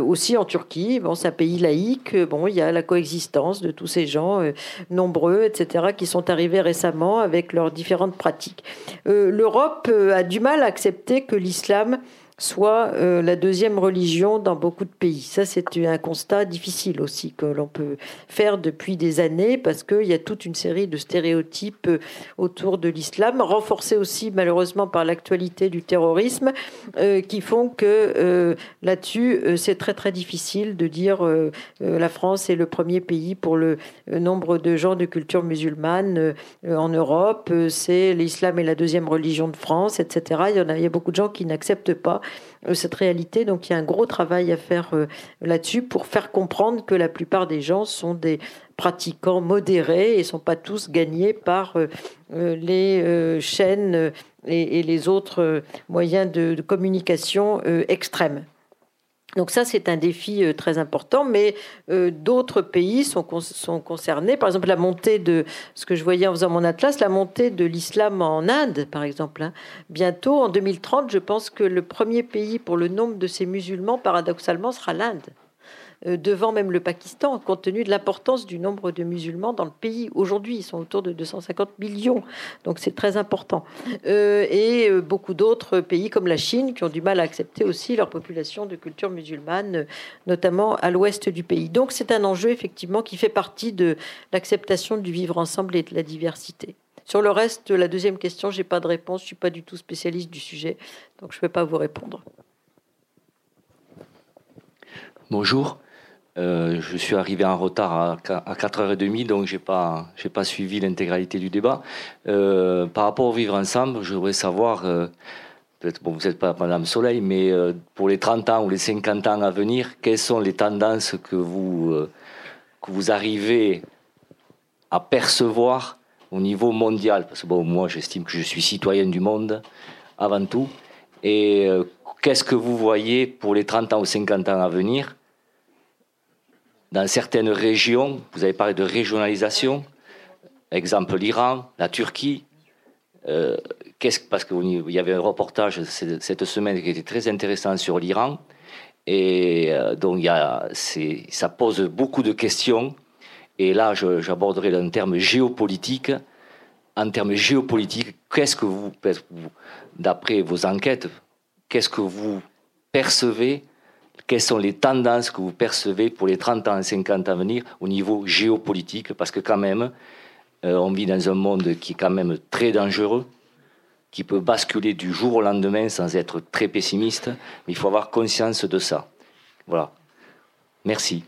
Speaker 5: aussi en Turquie, bon, c'est un pays laïque. Bon, il y a la coexistence de tous ces gens nombreux, etc., qui sont arrivés récemment avec leurs différentes pratiques. L'Europe a du mal à accepter que l'islam soit euh, la deuxième religion dans beaucoup de pays. Ça, c'est un constat difficile aussi que l'on peut faire depuis des années parce qu'il y a toute une série de stéréotypes euh, autour de l'islam, renforcés aussi malheureusement par l'actualité du terrorisme, euh, qui font que là-dessus, c'est très très difficile de dire la France est le premier pays pour le nombre de gens de culture musulmane en Europe, c'est l'islam est la deuxième religion de France, etc. Il y en a, il y a beaucoup de gens qui n'acceptent pas cette réalité. Donc il y a un gros travail à faire euh, là-dessus pour faire comprendre que la plupart des gens sont des pratiquants modérés et sont pas tous gagnés par euh, les chaînes et les autres moyens de communication extrêmes. Donc ça, c'est un défi euh, très important, mais euh, d'autres pays sont, concernés. Par exemple, la montée de, ce que je voyais en faisant mon atlas, la montée de l'islam en Inde, par exemple. Hein. Bientôt, en 2030, je pense que le premier pays pour le nombre de ces musulmans, paradoxalement, sera l'Inde. Euh, devant même le Pakistan, compte tenu de l'importance du nombre de musulmans dans le pays. Aujourd'hui, ils sont autour de 250 millions, donc c'est très important. Euh, et euh, beaucoup d'autres pays comme la Chine qui ont du mal à accepter aussi leur population de culture musulmane, notamment à l'ouest du pays. Donc c'est un enjeu effectivement qui fait partie de l'acceptation du vivre ensemble et de la diversité. Sur le reste, la deuxième question, j'ai pas de réponse. Je suis pas du tout spécialiste du sujet, donc je ne peux pas vous répondre.
Speaker 7: Bonjour. Euh, je suis arrivé en retard à, 4h30, donc je n'ai pas, pas suivi l'intégralité du débat. Euh, par rapport au vivre ensemble, je voudrais savoir, euh, peut-être bon, vous n'êtes pas Madame Soleil, mais pour les 30 ans ou les 50 ans à venir, quelles sont les tendances que vous, que vous arrivez à percevoir au niveau mondial? Parce que bon, moi, j'estime que je suis citoyen du monde avant tout. Et qu'est-ce que vous voyez pour les 30 ans ou 50 ans à venir? Dans certaines régions, vous avez parlé de régionalisation, exemple l'Iran, la Turquie. Euh, parce qu'il y avait un reportage cette semaine qui était très intéressant sur l'Iran. Et euh, donc, y a, ça pose beaucoup de questions. Et là, j'aborderai un terme géopolitique. En termes géopolitiques, qu'est-ce que vous, d'après vos enquêtes, qu'est-ce que vous percevez quelles sont les tendances que vous percevez pour les 30 ans, 50 ans à venir au niveau géopolitique? Parce que quand même, euh, on vit dans un monde qui est quand même très dangereux, qui peut basculer du jour au lendemain sans être très pessimiste, mais il faut avoir conscience de ça. Voilà. Merci.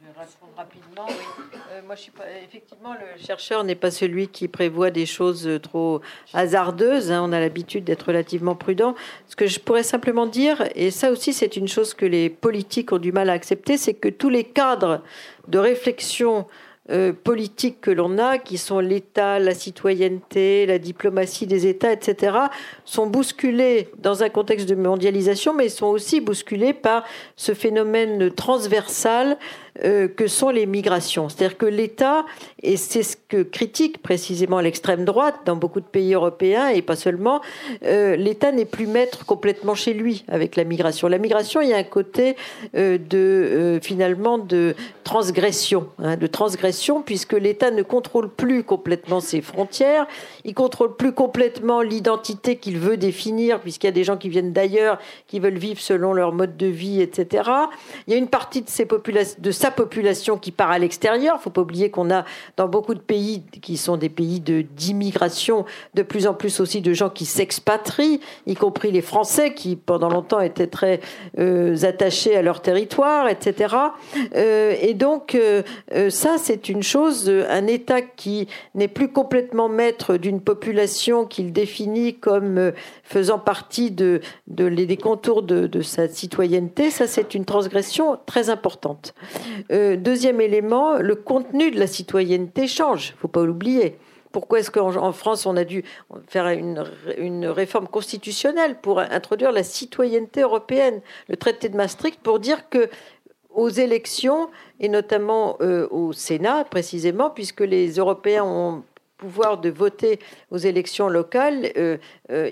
Speaker 5: Je vais répondre rapidement. Euh, moi, je suis effectivement, le chercheur n'est pas celui qui prévoit des choses trop hasardeuses. Hein. On a l'habitude d'être relativement prudent. Ce que je pourrais simplement dire, et ça aussi, c'est une chose que les politiques ont du mal à accepter, c'est que tous les cadres de réflexion euh, politiques que l'on a, qui sont l'État, la citoyenneté, la diplomatie des États, etc., sont bousculés dans un contexte de mondialisation, mais sont aussi bousculés par ce phénomène transversal euh, que sont les migrations. C'est-à-dire que l'État, et c'est ce que critique précisément l'extrême droite dans beaucoup de pays européens et pas seulement, euh, l'État n'est plus maître complètement chez lui avec la migration. La migration, il y a un côté euh, de finalement de transgression, hein, de transgression puisque l'État ne contrôle plus complètement ses frontières, il contrôle plus complètement l'identité qu'il veut définir puisqu'il y a des gens qui viennent d'ailleurs, qui veulent vivre selon leur mode de vie, etc. Il y a une partie de ces populations, de sa population qui part à l'extérieur. Faut pas oublier qu'on a dans beaucoup de pays qui sont des pays d'immigration, de, plus en plus aussi de gens qui s'expatrient, y compris les Français qui pendant longtemps étaient très euh, attachés à leur territoire, etc. Euh, et donc euh, ça, c'est une chose, un État qui n'est plus complètement maître d'une population qu'il définit comme faisant partie de, de des contours de, de, sa citoyenneté, ça c'est une transgression très importante. Euh, deuxième élément, le contenu de la citoyenneté change, il ne faut pas l'oublier. Pourquoi est-ce qu'en France, on a dû faire une, une, réforme constitutionnelle pour introduire la citoyenneté européenne, le traité de Maastricht, pour dire que aux élections, et notamment euh, au Sénat précisément, puisque les Européens ont pouvoir de voter aux élections locales, euh,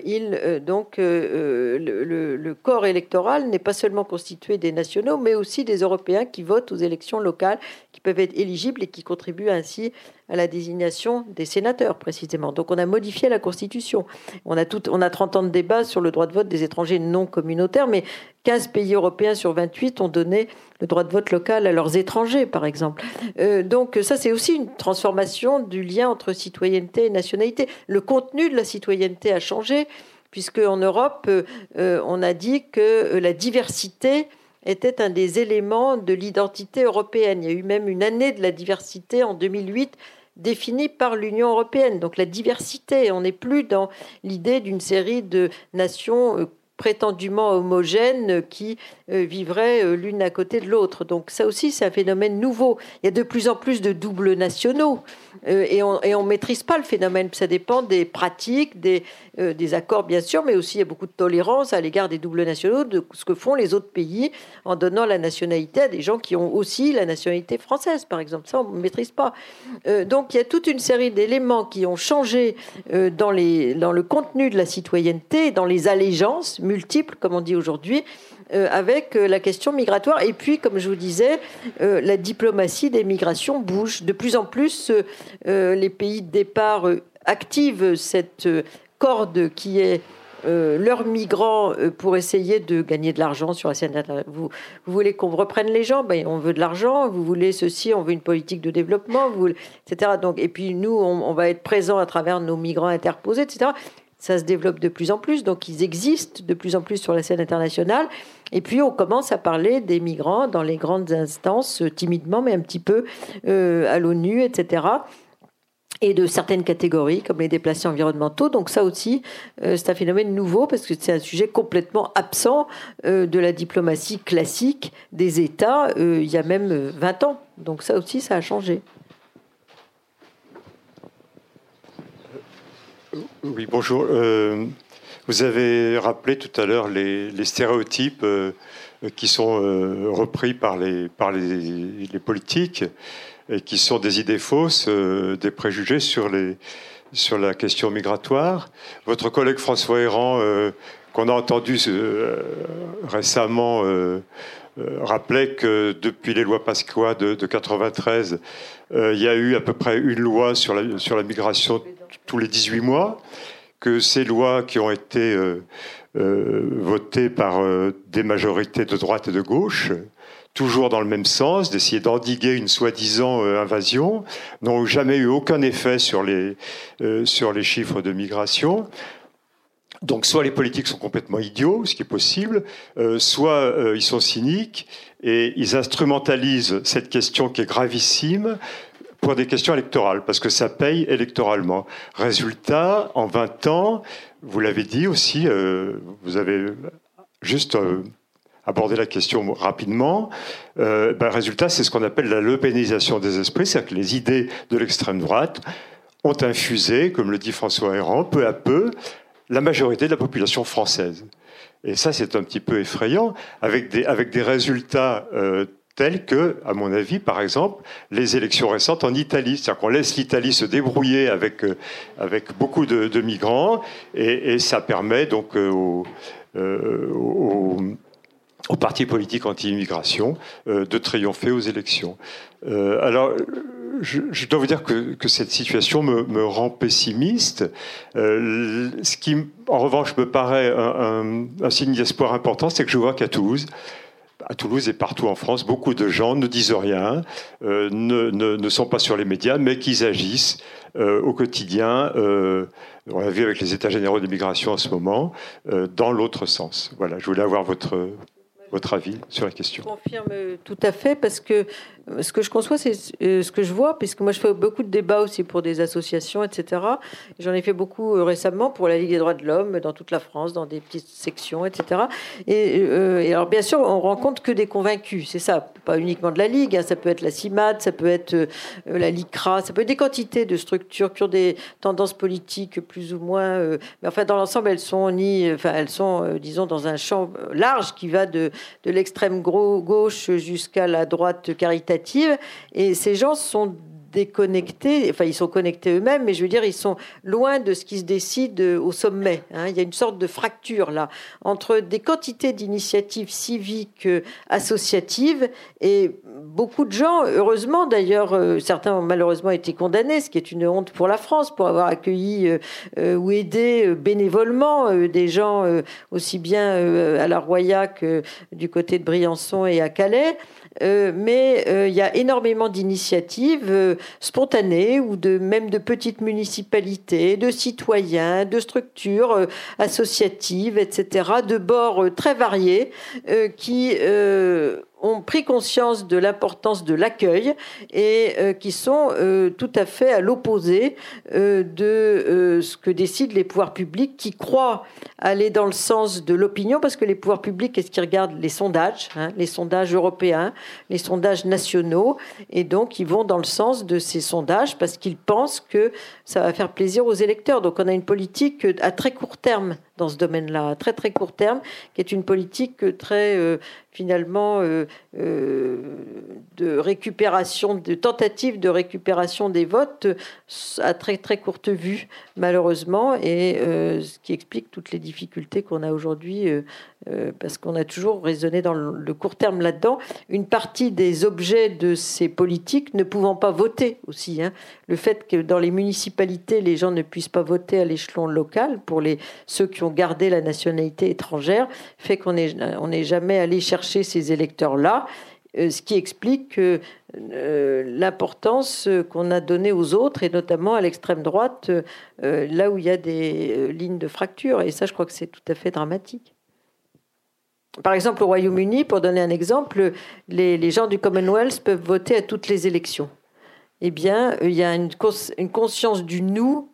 Speaker 5: il, euh, donc le, corps électoral n'est pas seulement constitué des nationaux, mais aussi des Européens qui votent aux élections locales, qui peuvent être éligibles et qui contribuent ainsi à la désignation des sénateurs, précisément. Donc on a modifié la Constitution. On a, tout, on a 30 ans de débat sur le droit de vote des étrangers non communautaires, mais 15 pays européens sur 28 ont donné le droit de vote local à leurs étrangers, par exemple. Euh, donc ça, c'est aussi une transformation du lien entre citoyenneté et nationalité. Le contenu de la citoyenneté a changé, puisque en Europe, euh, euh, on a dit que la diversité était un des éléments de l'identité européenne. Il y a eu même une année de la diversité en 2008 définie par l'Union européenne. Donc la diversité, on n'est plus dans l'idée d'une série de nations euh, prétendument homogènes qui euh, vivraient euh, l'une à côté de l'autre. Donc ça aussi, c'est un phénomène nouveau. Il y a de plus en plus de doubles nationaux et on ne maîtrise pas le phénomène. Ça dépend des pratiques, des, des accords bien sûr, mais aussi il y a beaucoup de tolérance à l'égard des doubles nationaux, de ce que font les autres pays en donnant la nationalité à des gens qui ont aussi la nationalité française, par exemple. Ça, on ne maîtrise pas. donc il y a toute une série d'éléments qui ont changé dans, les, dans le contenu de la citoyenneté, dans les allégeances multiples, comme on dit aujourd'hui, euh, avec euh, la question migratoire. Et puis, comme je vous disais, euh, la diplomatie des migrations bouge. De plus en plus, les pays de départ activent cette corde qui est leurs migrants pour essayer de gagner de l'argent sur la scène Vous, voulez qu'on reprenne les gens? Ben, On veut de l'argent. Vous voulez ceci On veut une politique de développement, vous etc. Donc, et puis nous, on, on va être présents à travers nos migrants interposés, etc ça se développe de plus en plus, donc ils existent de plus en plus sur la scène internationale. Et puis on commence à parler des migrants dans les grandes instances, euh, timidement, mais un petit peu euh, à l'ONU, etc. Et de certaines catégories, comme les déplacés environnementaux. Donc ça aussi, euh, c'est un phénomène nouveau parce que c'est un sujet complètement absent de la diplomatie classique des États il y a même 20 ans. Donc ça aussi, ça a changé.
Speaker 8: Oui, bonjour. Euh, vous avez rappelé tout à l'heure les, stéréotypes euh, qui sont euh, repris par, les, par les, politiques et qui sont des idées fausses, des préjugés sur, les, sur la question migratoire. Votre collègue François Héran, qu'on a entendu récemment, rappelait que depuis les lois Pasqua de, de 93, il y a eu à peu près une loi sur la, sur la migration tous les 18 mois, que ces lois qui ont été euh, euh, votées par euh, des majorités de droite et de gauche, toujours dans le même sens, d'essayer d'endiguer une soi-disant invasion, n'ont jamais eu aucun effet sur les, sur les chiffres de migration. Donc soit les politiques sont complètement idiots, ce qui est possible, soit ils sont cyniques et ils instrumentalisent cette question qui est gravissime pour des questions électorales, parce que ça paye électoralement. Résultat, en 20 ans, vous l'avez dit aussi, euh, vous avez juste euh, abordé la question rapidement. Euh, ben, résultat, c'est ce qu'on appelle la lepénisation des esprits, c'est-à-dire que les idées de l'extrême droite ont infusé, comme le dit François Héran, peu à peu, la majorité de la population française. Et ça, c'est un petit peu effrayant, avec des, avec des résultats telles que, à mon avis, par exemple, les élections récentes en Italie. C'est-à-dire qu'on laisse l'Italie se débrouiller avec, euh, avec beaucoup de, migrants et, ça permet donc euh, aux, euh, aux, partis politiques anti-immigration de triompher aux élections. alors, je, dois vous dire que, cette situation me, rend pessimiste. ce qui, en revanche, me paraît un signe d'espoir important, c'est que je vois qu'à Toulouse, à Toulouse et partout en France, beaucoup de gens ne disent rien, ne, ne, sont pas sur les médias, mais qu'ils agissent au quotidien. on l'a vu avec les États généraux d'immigration en ce moment, dans l'autre sens. Voilà, je voulais avoir votre, votre avis sur la question.
Speaker 5: Je confirme tout à fait parce que ce que je conçois, c'est euh, ce que je vois, puisque moi je fais beaucoup de débats aussi pour des associations, etc. J'en ai fait beaucoup euh, récemment pour la Ligue des droits de l'homme dans toute la France, dans des petites sections, etc. Euh, et, alors bien sûr, on rencontre que des convaincus, c'est ça, pas uniquement de la Ligue, hein. ça peut être la CIMAD, ça peut être la LICRA, ça peut être des quantités de structures qui ont des tendances politiques plus ou moins, mais enfin dans l'ensemble, elles sont ni, enfin elles sont, disons, dans un champ large qui va de, de l'extrême gauche jusqu'à la droite caritative. Et ces gens sont déconnectés, enfin ils sont connectés eux-mêmes, mais je veux dire ils sont loin de ce qui se décide au sommet. Hein. Il y a une sorte de fracture là entre des quantités d'initiatives civiques euh, associatives et beaucoup de gens, heureusement d'ailleurs, euh, certains ont malheureusement été condamnés, ce qui est une honte pour la France, pour avoir accueilli euh, ou aidé bénévolement des gens aussi bien à la Roya que du côté de Briançon et à Calais. Euh, mais euh, il y a énormément d'initiatives euh, spontanées ou de même de petites municipalités, de citoyens, de structures associatives, etc., de bords très variés qui ont pris conscience de l'importance de l'accueil et euh, qui sont euh, tout à fait à l'opposé euh, de ce que décident les pouvoirs publics qui croient aller dans le sens de l'opinion parce que les pouvoirs publics, qu'est-ce qu'ils regardent? Les sondages, hein, les sondages européens, les sondages nationaux et donc ils vont dans le sens de ces sondages parce qu'ils pensent que ça va faire plaisir aux électeurs. Donc on a une politique à très court terme dans ce domaine-là, à très très court terme, qui est une politique très euh, finalement euh, euh, de récupération, de tentative de récupération des votes à très très courte vue, malheureusement, et ce qui explique toutes les difficultés qu'on a aujourd'hui euh, parce qu'on a toujours raisonné dans le court terme là-dedans, une partie des objets de ces politiques ne pouvant pas voter aussi. Hein. Le fait que dans les municipalités, les gens ne puissent pas voter à l'échelon local, pour les, ceux qui ont gardé la nationalité étrangère, fait qu'on n'est jamais allé chercher ces électeurs-là. Euh, ce qui explique euh, l'importance qu'on a donnée aux autres, et notamment à l'extrême droite, là où il y a des lignes de fracture. Et ça, je crois que c'est tout à fait dramatique. Par exemple, au Royaume-Uni, pour donner un exemple, les, gens du Commonwealth peuvent voter à toutes les élections. Eh bien, il y a une, conscience du nous,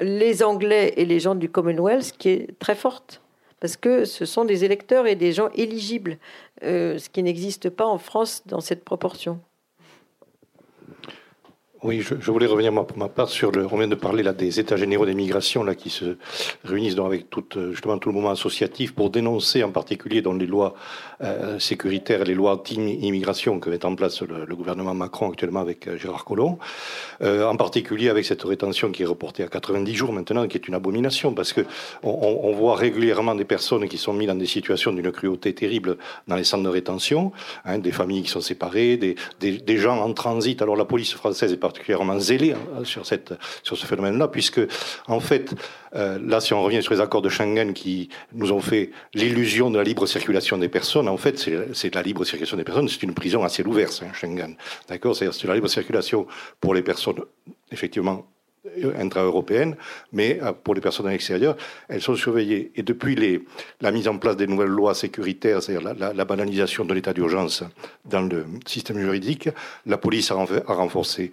Speaker 5: les Anglais et les gens du Commonwealth, qui est très forte. Parce que ce sont des électeurs et des gens éligibles, euh, ce qui n'existe pas en France dans cette proportion.
Speaker 9: Oui, je, voulais revenir pour ma part sur le. On vient de parler là des États généraux des migrations là qui se réunissent donc avec tout justement tout le mouvement associatif pour dénoncer en particulier dans les lois euh, sécuritaires les lois anti-immigration que met en place le, gouvernement Macron actuellement avec euh, Gérard Collomb, euh, en particulier avec cette rétention qui est reportée à 90 jours maintenant, qui est une abomination parce que on, voit régulièrement des personnes qui sont mises dans des situations d'une cruauté terrible dans les centres de rétention, hein, des familles qui sont séparées, des, des, des gens en transit. Alors la police française est particulièrement zélé hein, sur, cette, sur ce phénomène-là, puisque, en fait, euh, là, si on revient sur les accords de Schengen qui nous ont fait l'illusion de la libre circulation des personnes, en fait, c'est la libre circulation des personnes, c'est une prison à ciel ouvert, hein, Schengen. D'accord? C'est la libre circulation pour les personnes, effectivement, intra-européennes, mais euh, pour les personnes à l'extérieur, elles sont surveillées. Et depuis les, la mise en place des nouvelles lois sécuritaires, c'est-à-dire la, banalisation de l'état d'urgence dans le système juridique, la police a, renforcé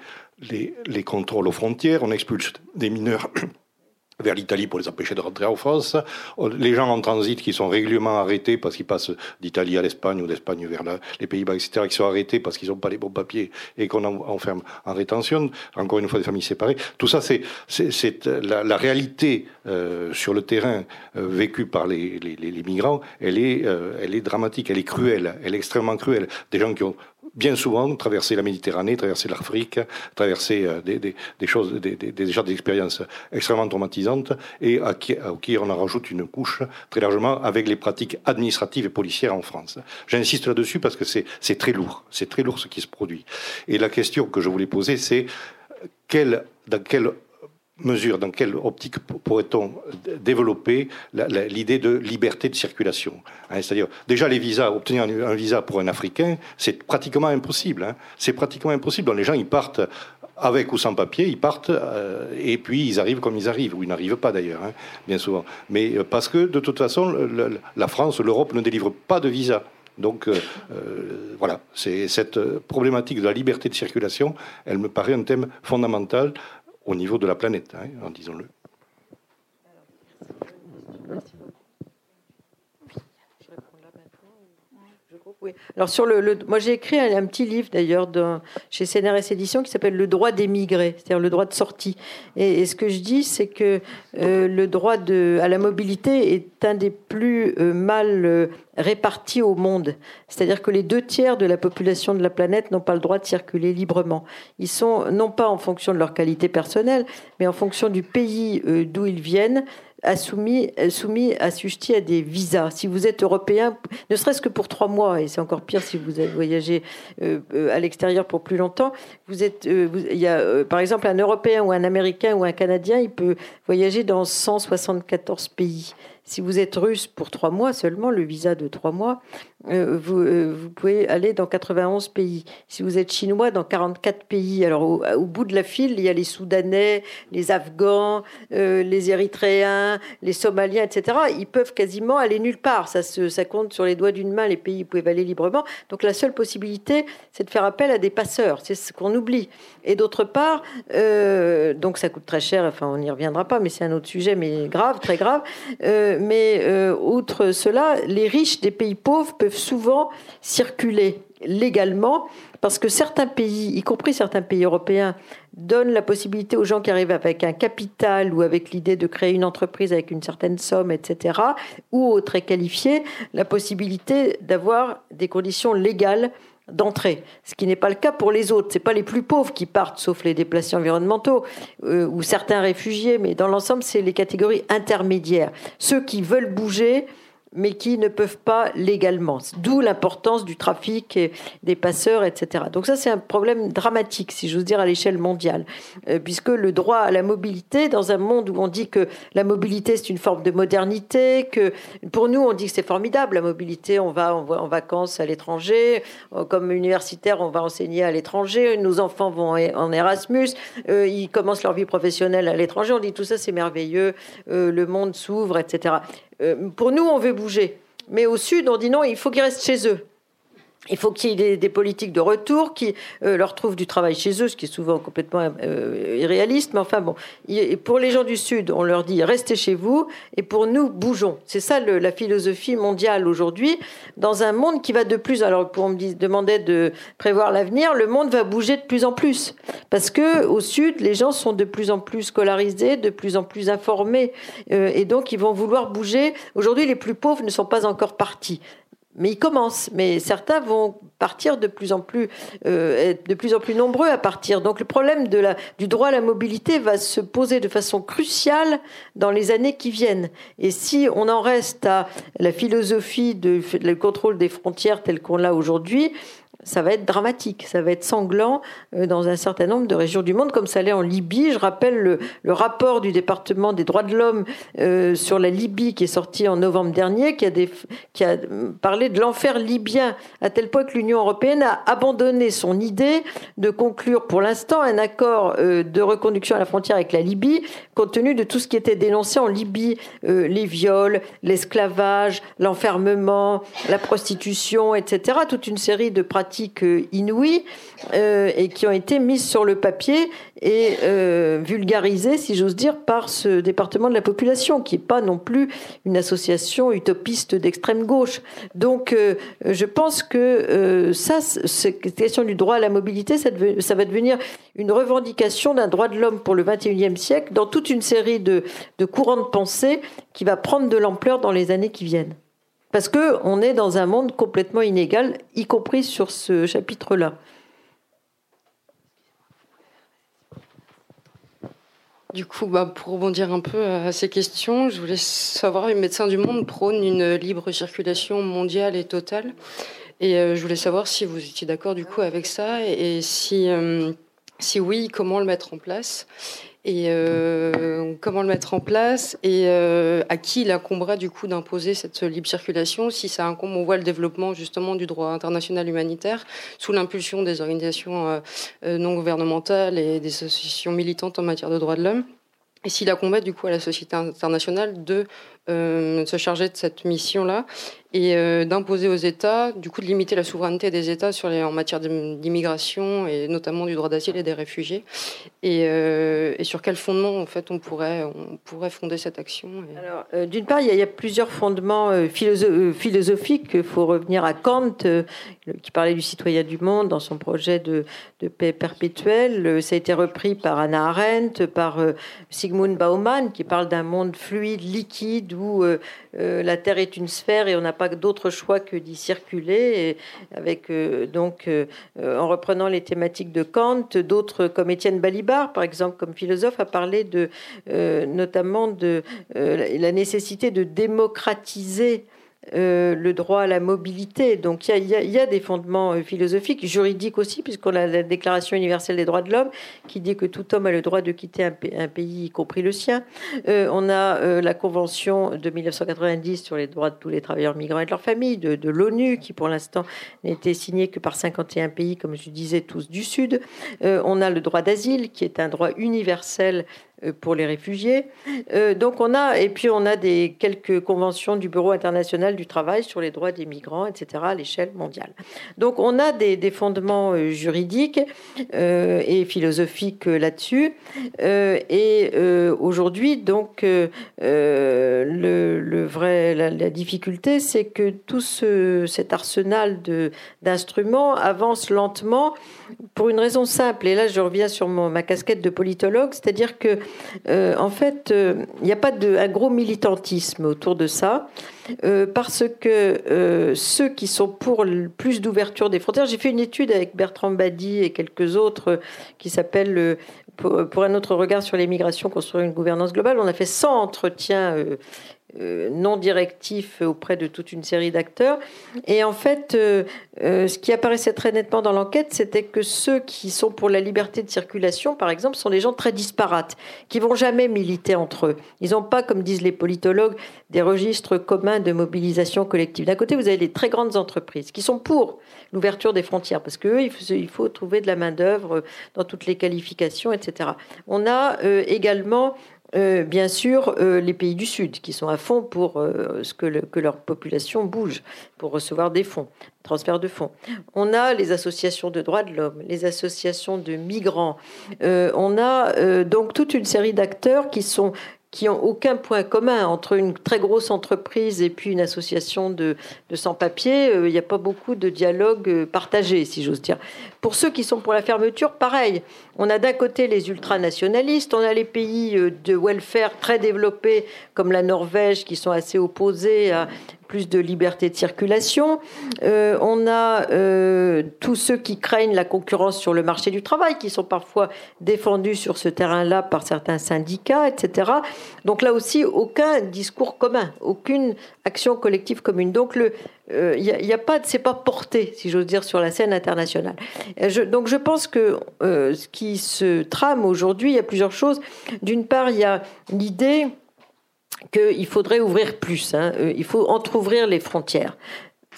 Speaker 9: les, les contrôles aux frontières, on expulse des mineurs vers l'Italie pour les empêcher de rentrer en France. Les gens en transit qui sont régulièrement arrêtés parce qu'ils passent d'Italie à l'Espagne ou d'Espagne vers les Pays-Bas, etc., qui sont arrêtés parce qu'ils n'ont pas les bons papiers et qu'on enferme en rétention. Encore une fois, des familles séparées. Tout ça, c'est la, réalité euh, sur le terrain euh, vécue par les, migrants. Elle est, euh, elle est dramatique, elle est cruelle, elle est extrêmement cruelle. Des gens qui ont bien souvent traverser la Méditerranée, traverser l'Afrique, traverser euh, des, choses, des, déjà des expériences extrêmement traumatisantes et à qui, on en rajoute une couche très largement avec les pratiques administratives et policières en France. J'insiste là-dessus parce que c'est très lourd, c'est très lourd ce qui se produit. Et la question que je voulais poser, c'est quel, dans quel mesure, dans quelle optique pourrait-on développer l'idée de liberté de circulation hein, C'est-à-dire, déjà, les visas, obtenir un, visa pour un Africain, c'est pratiquement impossible. Hein. c'est pratiquement impossible. Donc, les gens, ils partent avec ou sans papier, ils partent euh, et puis ils arrivent comme ils arrivent, ou ils n'arrivent pas d'ailleurs, hein, bien souvent. Mais euh, parce que de toute façon, la France, l'Europe ne délivre pas de visa. Donc euh, voilà, c'est cette problématique de la liberté de circulation, elle me paraît un thème fondamental au niveau de la planète, hein, disons-le.
Speaker 5: Alors sur le, moi j'ai écrit un, petit livre d'ailleurs chez CNRS Éditions qui s'appelle Le droit d'émigrer, c'est-à-dire le droit de sortie. Et, ce que je dis, c'est que euh, le droit de, à la mobilité est un des plus euh, mal euh, répartis au monde. C'est-à-dire que les deux tiers de la population de la planète n'ont pas le droit de circuler librement. Ils sont non pas en fonction de leur qualité personnelle, mais en fonction du pays d'où ils viennent soumis, soumis, assujettis à des visas. Si vous êtes européen, ne serait-ce que pour trois mois, et c'est encore pire si vous avez voyagé euh, euh, à l'extérieur pour plus longtemps, vous êtes, euh, il y a par exemple un Européen ou un Américain ou un Canadien, il peut voyager dans 174 pays. Si vous êtes russe pour trois mois seulement, le visa de trois mois, euh, vous, euh, vous, pouvez aller dans 91 pays. Si vous êtes chinois, dans 44 pays. Alors au, bout de la file, il y a les Soudanais, les Afghans, euh, les Érythréens, les Somaliens, etc. Ils peuvent quasiment aller nulle part. Ça, se, ça compte sur les doigts d'une main les pays où peuvent aller librement. Donc la seule possibilité, c'est de faire appel à des passeurs. C'est ce qu'on oublie. Et d'autre part, donc ça coûte très cher. Enfin, on n'y reviendra pas, mais c'est un autre sujet, mais grave, très grave mais euh, outre cela, les riches des pays pauvres peuvent souvent circuler légalement parce que certains pays, y compris certains pays européens, donnent la possibilité aux gens qui arrivent avec un capital ou avec l'idée de créer une entreprise avec une certaine somme, etc., ou très qualifiés, la possibilité d'avoir des conditions légales d'entrée, ce qui n'est pas le cas pour les autres. Ce pas les plus pauvres qui partent, sauf les déplacés environnementaux euh, ou certains réfugiés, mais dans l'ensemble, c'est les catégories intermédiaires. Ceux qui veulent bouger, mais qui ne peuvent pas légalement. D'où l'importance du trafic et des passeurs, etc. Donc ça, c'est un problème dramatique, si j'ose dire, à l'échelle mondiale, euh, puisque le droit à la mobilité, dans un monde où on dit que la mobilité, c'est une forme de modernité, que pour nous, on dit que c'est formidable, la mobilité, on va en, vacances à l'étranger, euh, comme universitaire, on va enseigner à l'étranger, nos enfants vont en Erasmus, euh, ils commencent leur vie professionnelle à l'étranger, on dit tout ça, c'est merveilleux, le monde s'ouvre, etc. Euh, pour nous, on veut bouger. Mais au sud, on dit non, il faut qu'ils restent chez eux. Il faut qu'il y ait des, politiques de retour qui euh, leur trouvent du travail chez eux, ce qui est souvent complètement euh, irréaliste. Mais enfin bon, pour les gens du Sud, on leur dit restez chez vous, et pour nous, bougeons. C'est ça la philosophie mondiale aujourd'hui, dans un monde qui va de plus. Alors, pour on me demandait de prévoir l'avenir, le monde va bouger de plus en plus, parce que au Sud, les gens sont de plus en plus scolarisés, de plus en plus informés, euh, et donc ils vont vouloir bouger. Aujourd'hui, les plus pauvres ne sont pas encore partis mais ils commencent. Mais certains vont partir de plus en plus, euh, de plus en plus nombreux à partir. Donc le problème de la, du droit à la mobilité va se poser de façon cruciale dans les années qui viennent. Et si on en reste à la philosophie de, de contrôle des frontières telle qu'on l'a aujourd'hui, ça va être dramatique, ça va être sanglant euh, dans un certain nombre de régions du monde, comme ça l'est en Libye. Je rappelle le, rapport du département des droits de l'homme euh, sur la Libye qui est sorti en novembre dernier, qui a, qui a parlé de l'enfer libyen, à tel point que l'Union européenne a abandonné son idée de conclure pour l'instant un accord euh, de reconduction à la frontière avec la Libye, compte tenu de tout ce qui était dénoncé en Libye, les viols, l'esclavage, l'enfermement, la prostitution, etc., toute une série de pratiques euh, inouïes euh, et qui ont été mises sur le papier et euh, vulgarisées, si j'ose dire, par ce département de la population, qui n'est pas non plus une association utopiste d'extrême gauche. Donc, je pense que ça, cette question du droit à la mobilité, ça, va devenir une revendication d'un droit de l'homme pour le 21e siècle dans toute une série de courants de pensée qui va prendre de l'ampleur dans les années qui viennent. Parce qu'on est dans un monde complètement inégal, y compris sur ce chapitre-là.
Speaker 10: Du coup, bah, pour rebondir un peu à ces questions, je voulais savoir, les médecins du monde prônent une libre circulation mondiale et totale. Et euh, je voulais savoir si vous étiez d'accord du coup avec ça et, si, euh, si oui, comment le mettre en place et euh, comment le mettre en place et euh, à qui il incomberait du coup d'imposer cette libre circulation si ça incombe on voit le développement justement du droit international humanitaire sous l'impulsion des organisations euh, non gouvernementales et des associations militantes en matière de droits de l'homme. Et s'il incombe du coup à la société internationale de se charger de cette mission-là et euh, d'imposer aux États, du coup de limiter la souveraineté des États sur les, en matière d'immigration et notamment du droit d'asile et des réfugiés. Et, euh, et, sur quel fondement en fait on pourrait, on pourrait fonder cette action
Speaker 5: Alors, euh, d'une part, il y, a, plusieurs fondements philosophiques. Il faut revenir à Kant, qui parlait du citoyen du monde dans son projet de, de, paix perpétuelle. Ça a été repris par Anna Arendt, par Sigmund Baumann, qui parle d'un monde fluide, liquide, où la Terre est une sphère et on n'a pas d'autre choix que d'y circuler. avec euh, donc, euh, en reprenant les thématiques de Kant, d'autres comme Étienne Balibar, par exemple, comme philosophe, a parlé de euh, notamment de la nécessité de démocratiser euh, le droit à la mobilité. Donc il y, a, des fondements euh, philosophiques, juridiques aussi, puisqu'on a la Déclaration universelle des droits de l'homme qui dit que tout homme a le droit de quitter un, pays, y compris le sien. Euh, on a la Convention de 1990 sur les droits de tous les travailleurs migrants et de leurs familles, de, de l'ONU, qui pour l'instant été signée que par 51 pays, comme je disais, tous du Sud. on a le droit d'asile, qui est un droit universel pour les réfugiés. Euh, donc on a et puis on a des quelques conventions du Bureau international du travail sur les droits des migrants, etc. à l'échelle mondiale. Donc on a des, fondements euh, juridiques et philosophiques là-dessus. et aujourd'hui donc la, difficulté c'est que tout ce, cet arsenal d'instruments avance lentement pour une raison simple. Et là je reviens sur ma casquette de politologue, c'est-à-dire que euh, en fait, euh, il n'y a pas de, un gros militantisme autour de ça, euh, parce que ceux qui sont pour plus d'ouverture des frontières, j'ai fait une étude avec Bertrand Badi et quelques autres qui s'appelle pour, un autre regard sur les migrations, construire une gouvernance globale. On a fait 100 entretiens non directif auprès de toute une série d'acteurs. Et en fait, euh, euh, ce qui apparaissait très nettement dans l'enquête, c'était que ceux qui sont pour la liberté de circulation, par exemple, sont des gens très disparates, qui vont jamais militer entre eux. Ils n'ont pas, comme disent les politologues, des registres communs de mobilisation collective. D'un côté, vous avez les très grandes entreprises qui sont pour l'ouverture des frontières, parce qu'eux, il faut trouver de la main-d'œuvre dans toutes les qualifications, etc. On a également euh, bien sûr, euh, les pays du Sud, qui sont à fond pour euh, ce que, que, leur population bouge, pour recevoir des fonds, transfert de fonds. On a les associations de droits de l'homme, les associations de migrants. on a donc toute une série d'acteurs qui sont qui ont aucun point commun entre une très grosse entreprise et puis une association de, de sans-papiers. Euh, il n'y a pas beaucoup de dialogue euh, partagé, si j'ose dire. Pour ceux qui sont pour la fermeture, pareil. On a d'un côté les ultranationalistes, on a les pays euh, de welfare très développés comme la Norvège qui sont assez opposés à plus de liberté de circulation. Euh, on a euh, tous ceux qui craignent la concurrence sur le marché du travail, qui sont parfois défendus sur ce terrain-là par certains syndicats, etc. Donc là aussi, aucun discours commun, aucune action collective commune. Donc le, il euh, n'y a, a, pas, c'est pas porté, si j'ose dire, sur la scène internationale. Je, donc je pense que ce qui se trame aujourd'hui, il y a plusieurs choses. D'une part, il y a l'idée qu'il faudrait ouvrir plus. Hein. Euh, il faut entr'ouvrir les frontières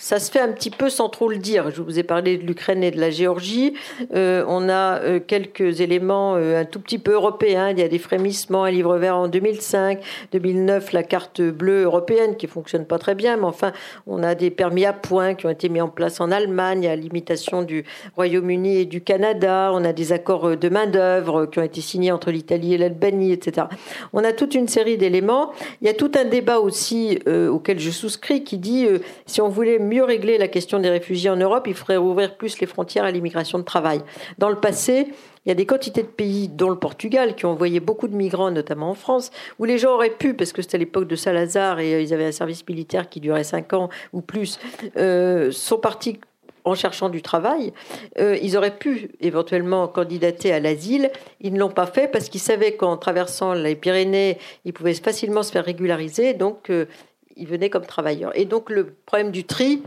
Speaker 5: ça se fait un petit peu sans trop le dire. Je vous ai parlé de l'Ukraine et de la Géorgie. Euh, on a euh, quelques éléments euh, un tout petit peu européens. Il y a des frémissements, un livre vert en 2005, 2009, la carte bleue européenne qui fonctionne pas très bien, mais enfin, on a des permis à points qui ont été mis en place en Allemagne, à l'imitation du Royaume-Uni et du Canada. On a des accords de main-d'œuvre qui ont été signés entre l'Italie et l'Albanie, etc. On a toute une série d'éléments. Il y a tout un débat aussi auquel je souscris qui dit si on voulait régler la question des réfugiés en Europe, il faudrait rouvrir plus les frontières à l'immigration de travail. Dans le passé, il y a des quantités de pays, dont le Portugal, qui ont envoyé beaucoup de migrants, notamment en France, où les gens auraient pu, parce que c'était l'époque de Salazar et euh, ils avaient un service militaire qui durait cinq ans ou plus, euh, sont partis en cherchant du travail. Euh, ils auraient pu éventuellement candidater à l'asile. Ils ne l'ont pas fait parce qu'ils savaient qu'en traversant les Pyrénées, ils pouvaient facilement se faire régulariser. Donc, ils venaient comme travailleurs. Et donc le problème du tri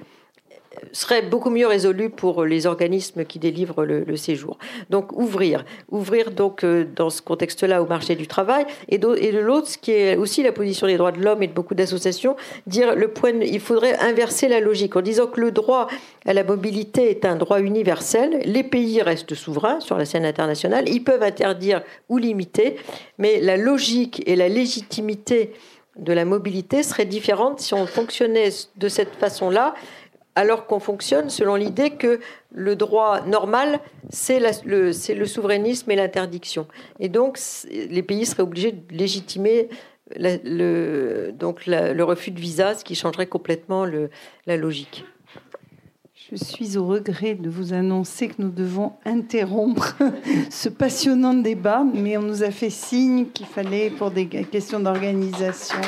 Speaker 5: serait beaucoup mieux résolu pour les organismes qui délivrent le, séjour. Donc ouvrir, ouvrir donc euh, dans ce contexte-là au marché du travail, et et de l'autre, ce qui est aussi la position des droits de l'homme et de beaucoup d'associations, dire le point, il faudrait inverser la logique en disant que le droit à la mobilité est un droit universel. Les pays restent souverains sur la scène internationale, ils peuvent interdire ou limiter, mais la logique et la légitimité de la mobilité serait différente si on fonctionnait de cette façon-là alors qu'on fonctionne selon l'idée que le droit normal, c'est le, souverainisme et l'interdiction. Et donc, les pays seraient obligés de légitimer le, donc le refus de visa, ce qui changerait complètement la logique.
Speaker 3: Je suis au regret de vous annoncer que nous devons interrompre ce passionnant débat, mais on nous a fait signe qu'il fallait, pour des questions d'organisation.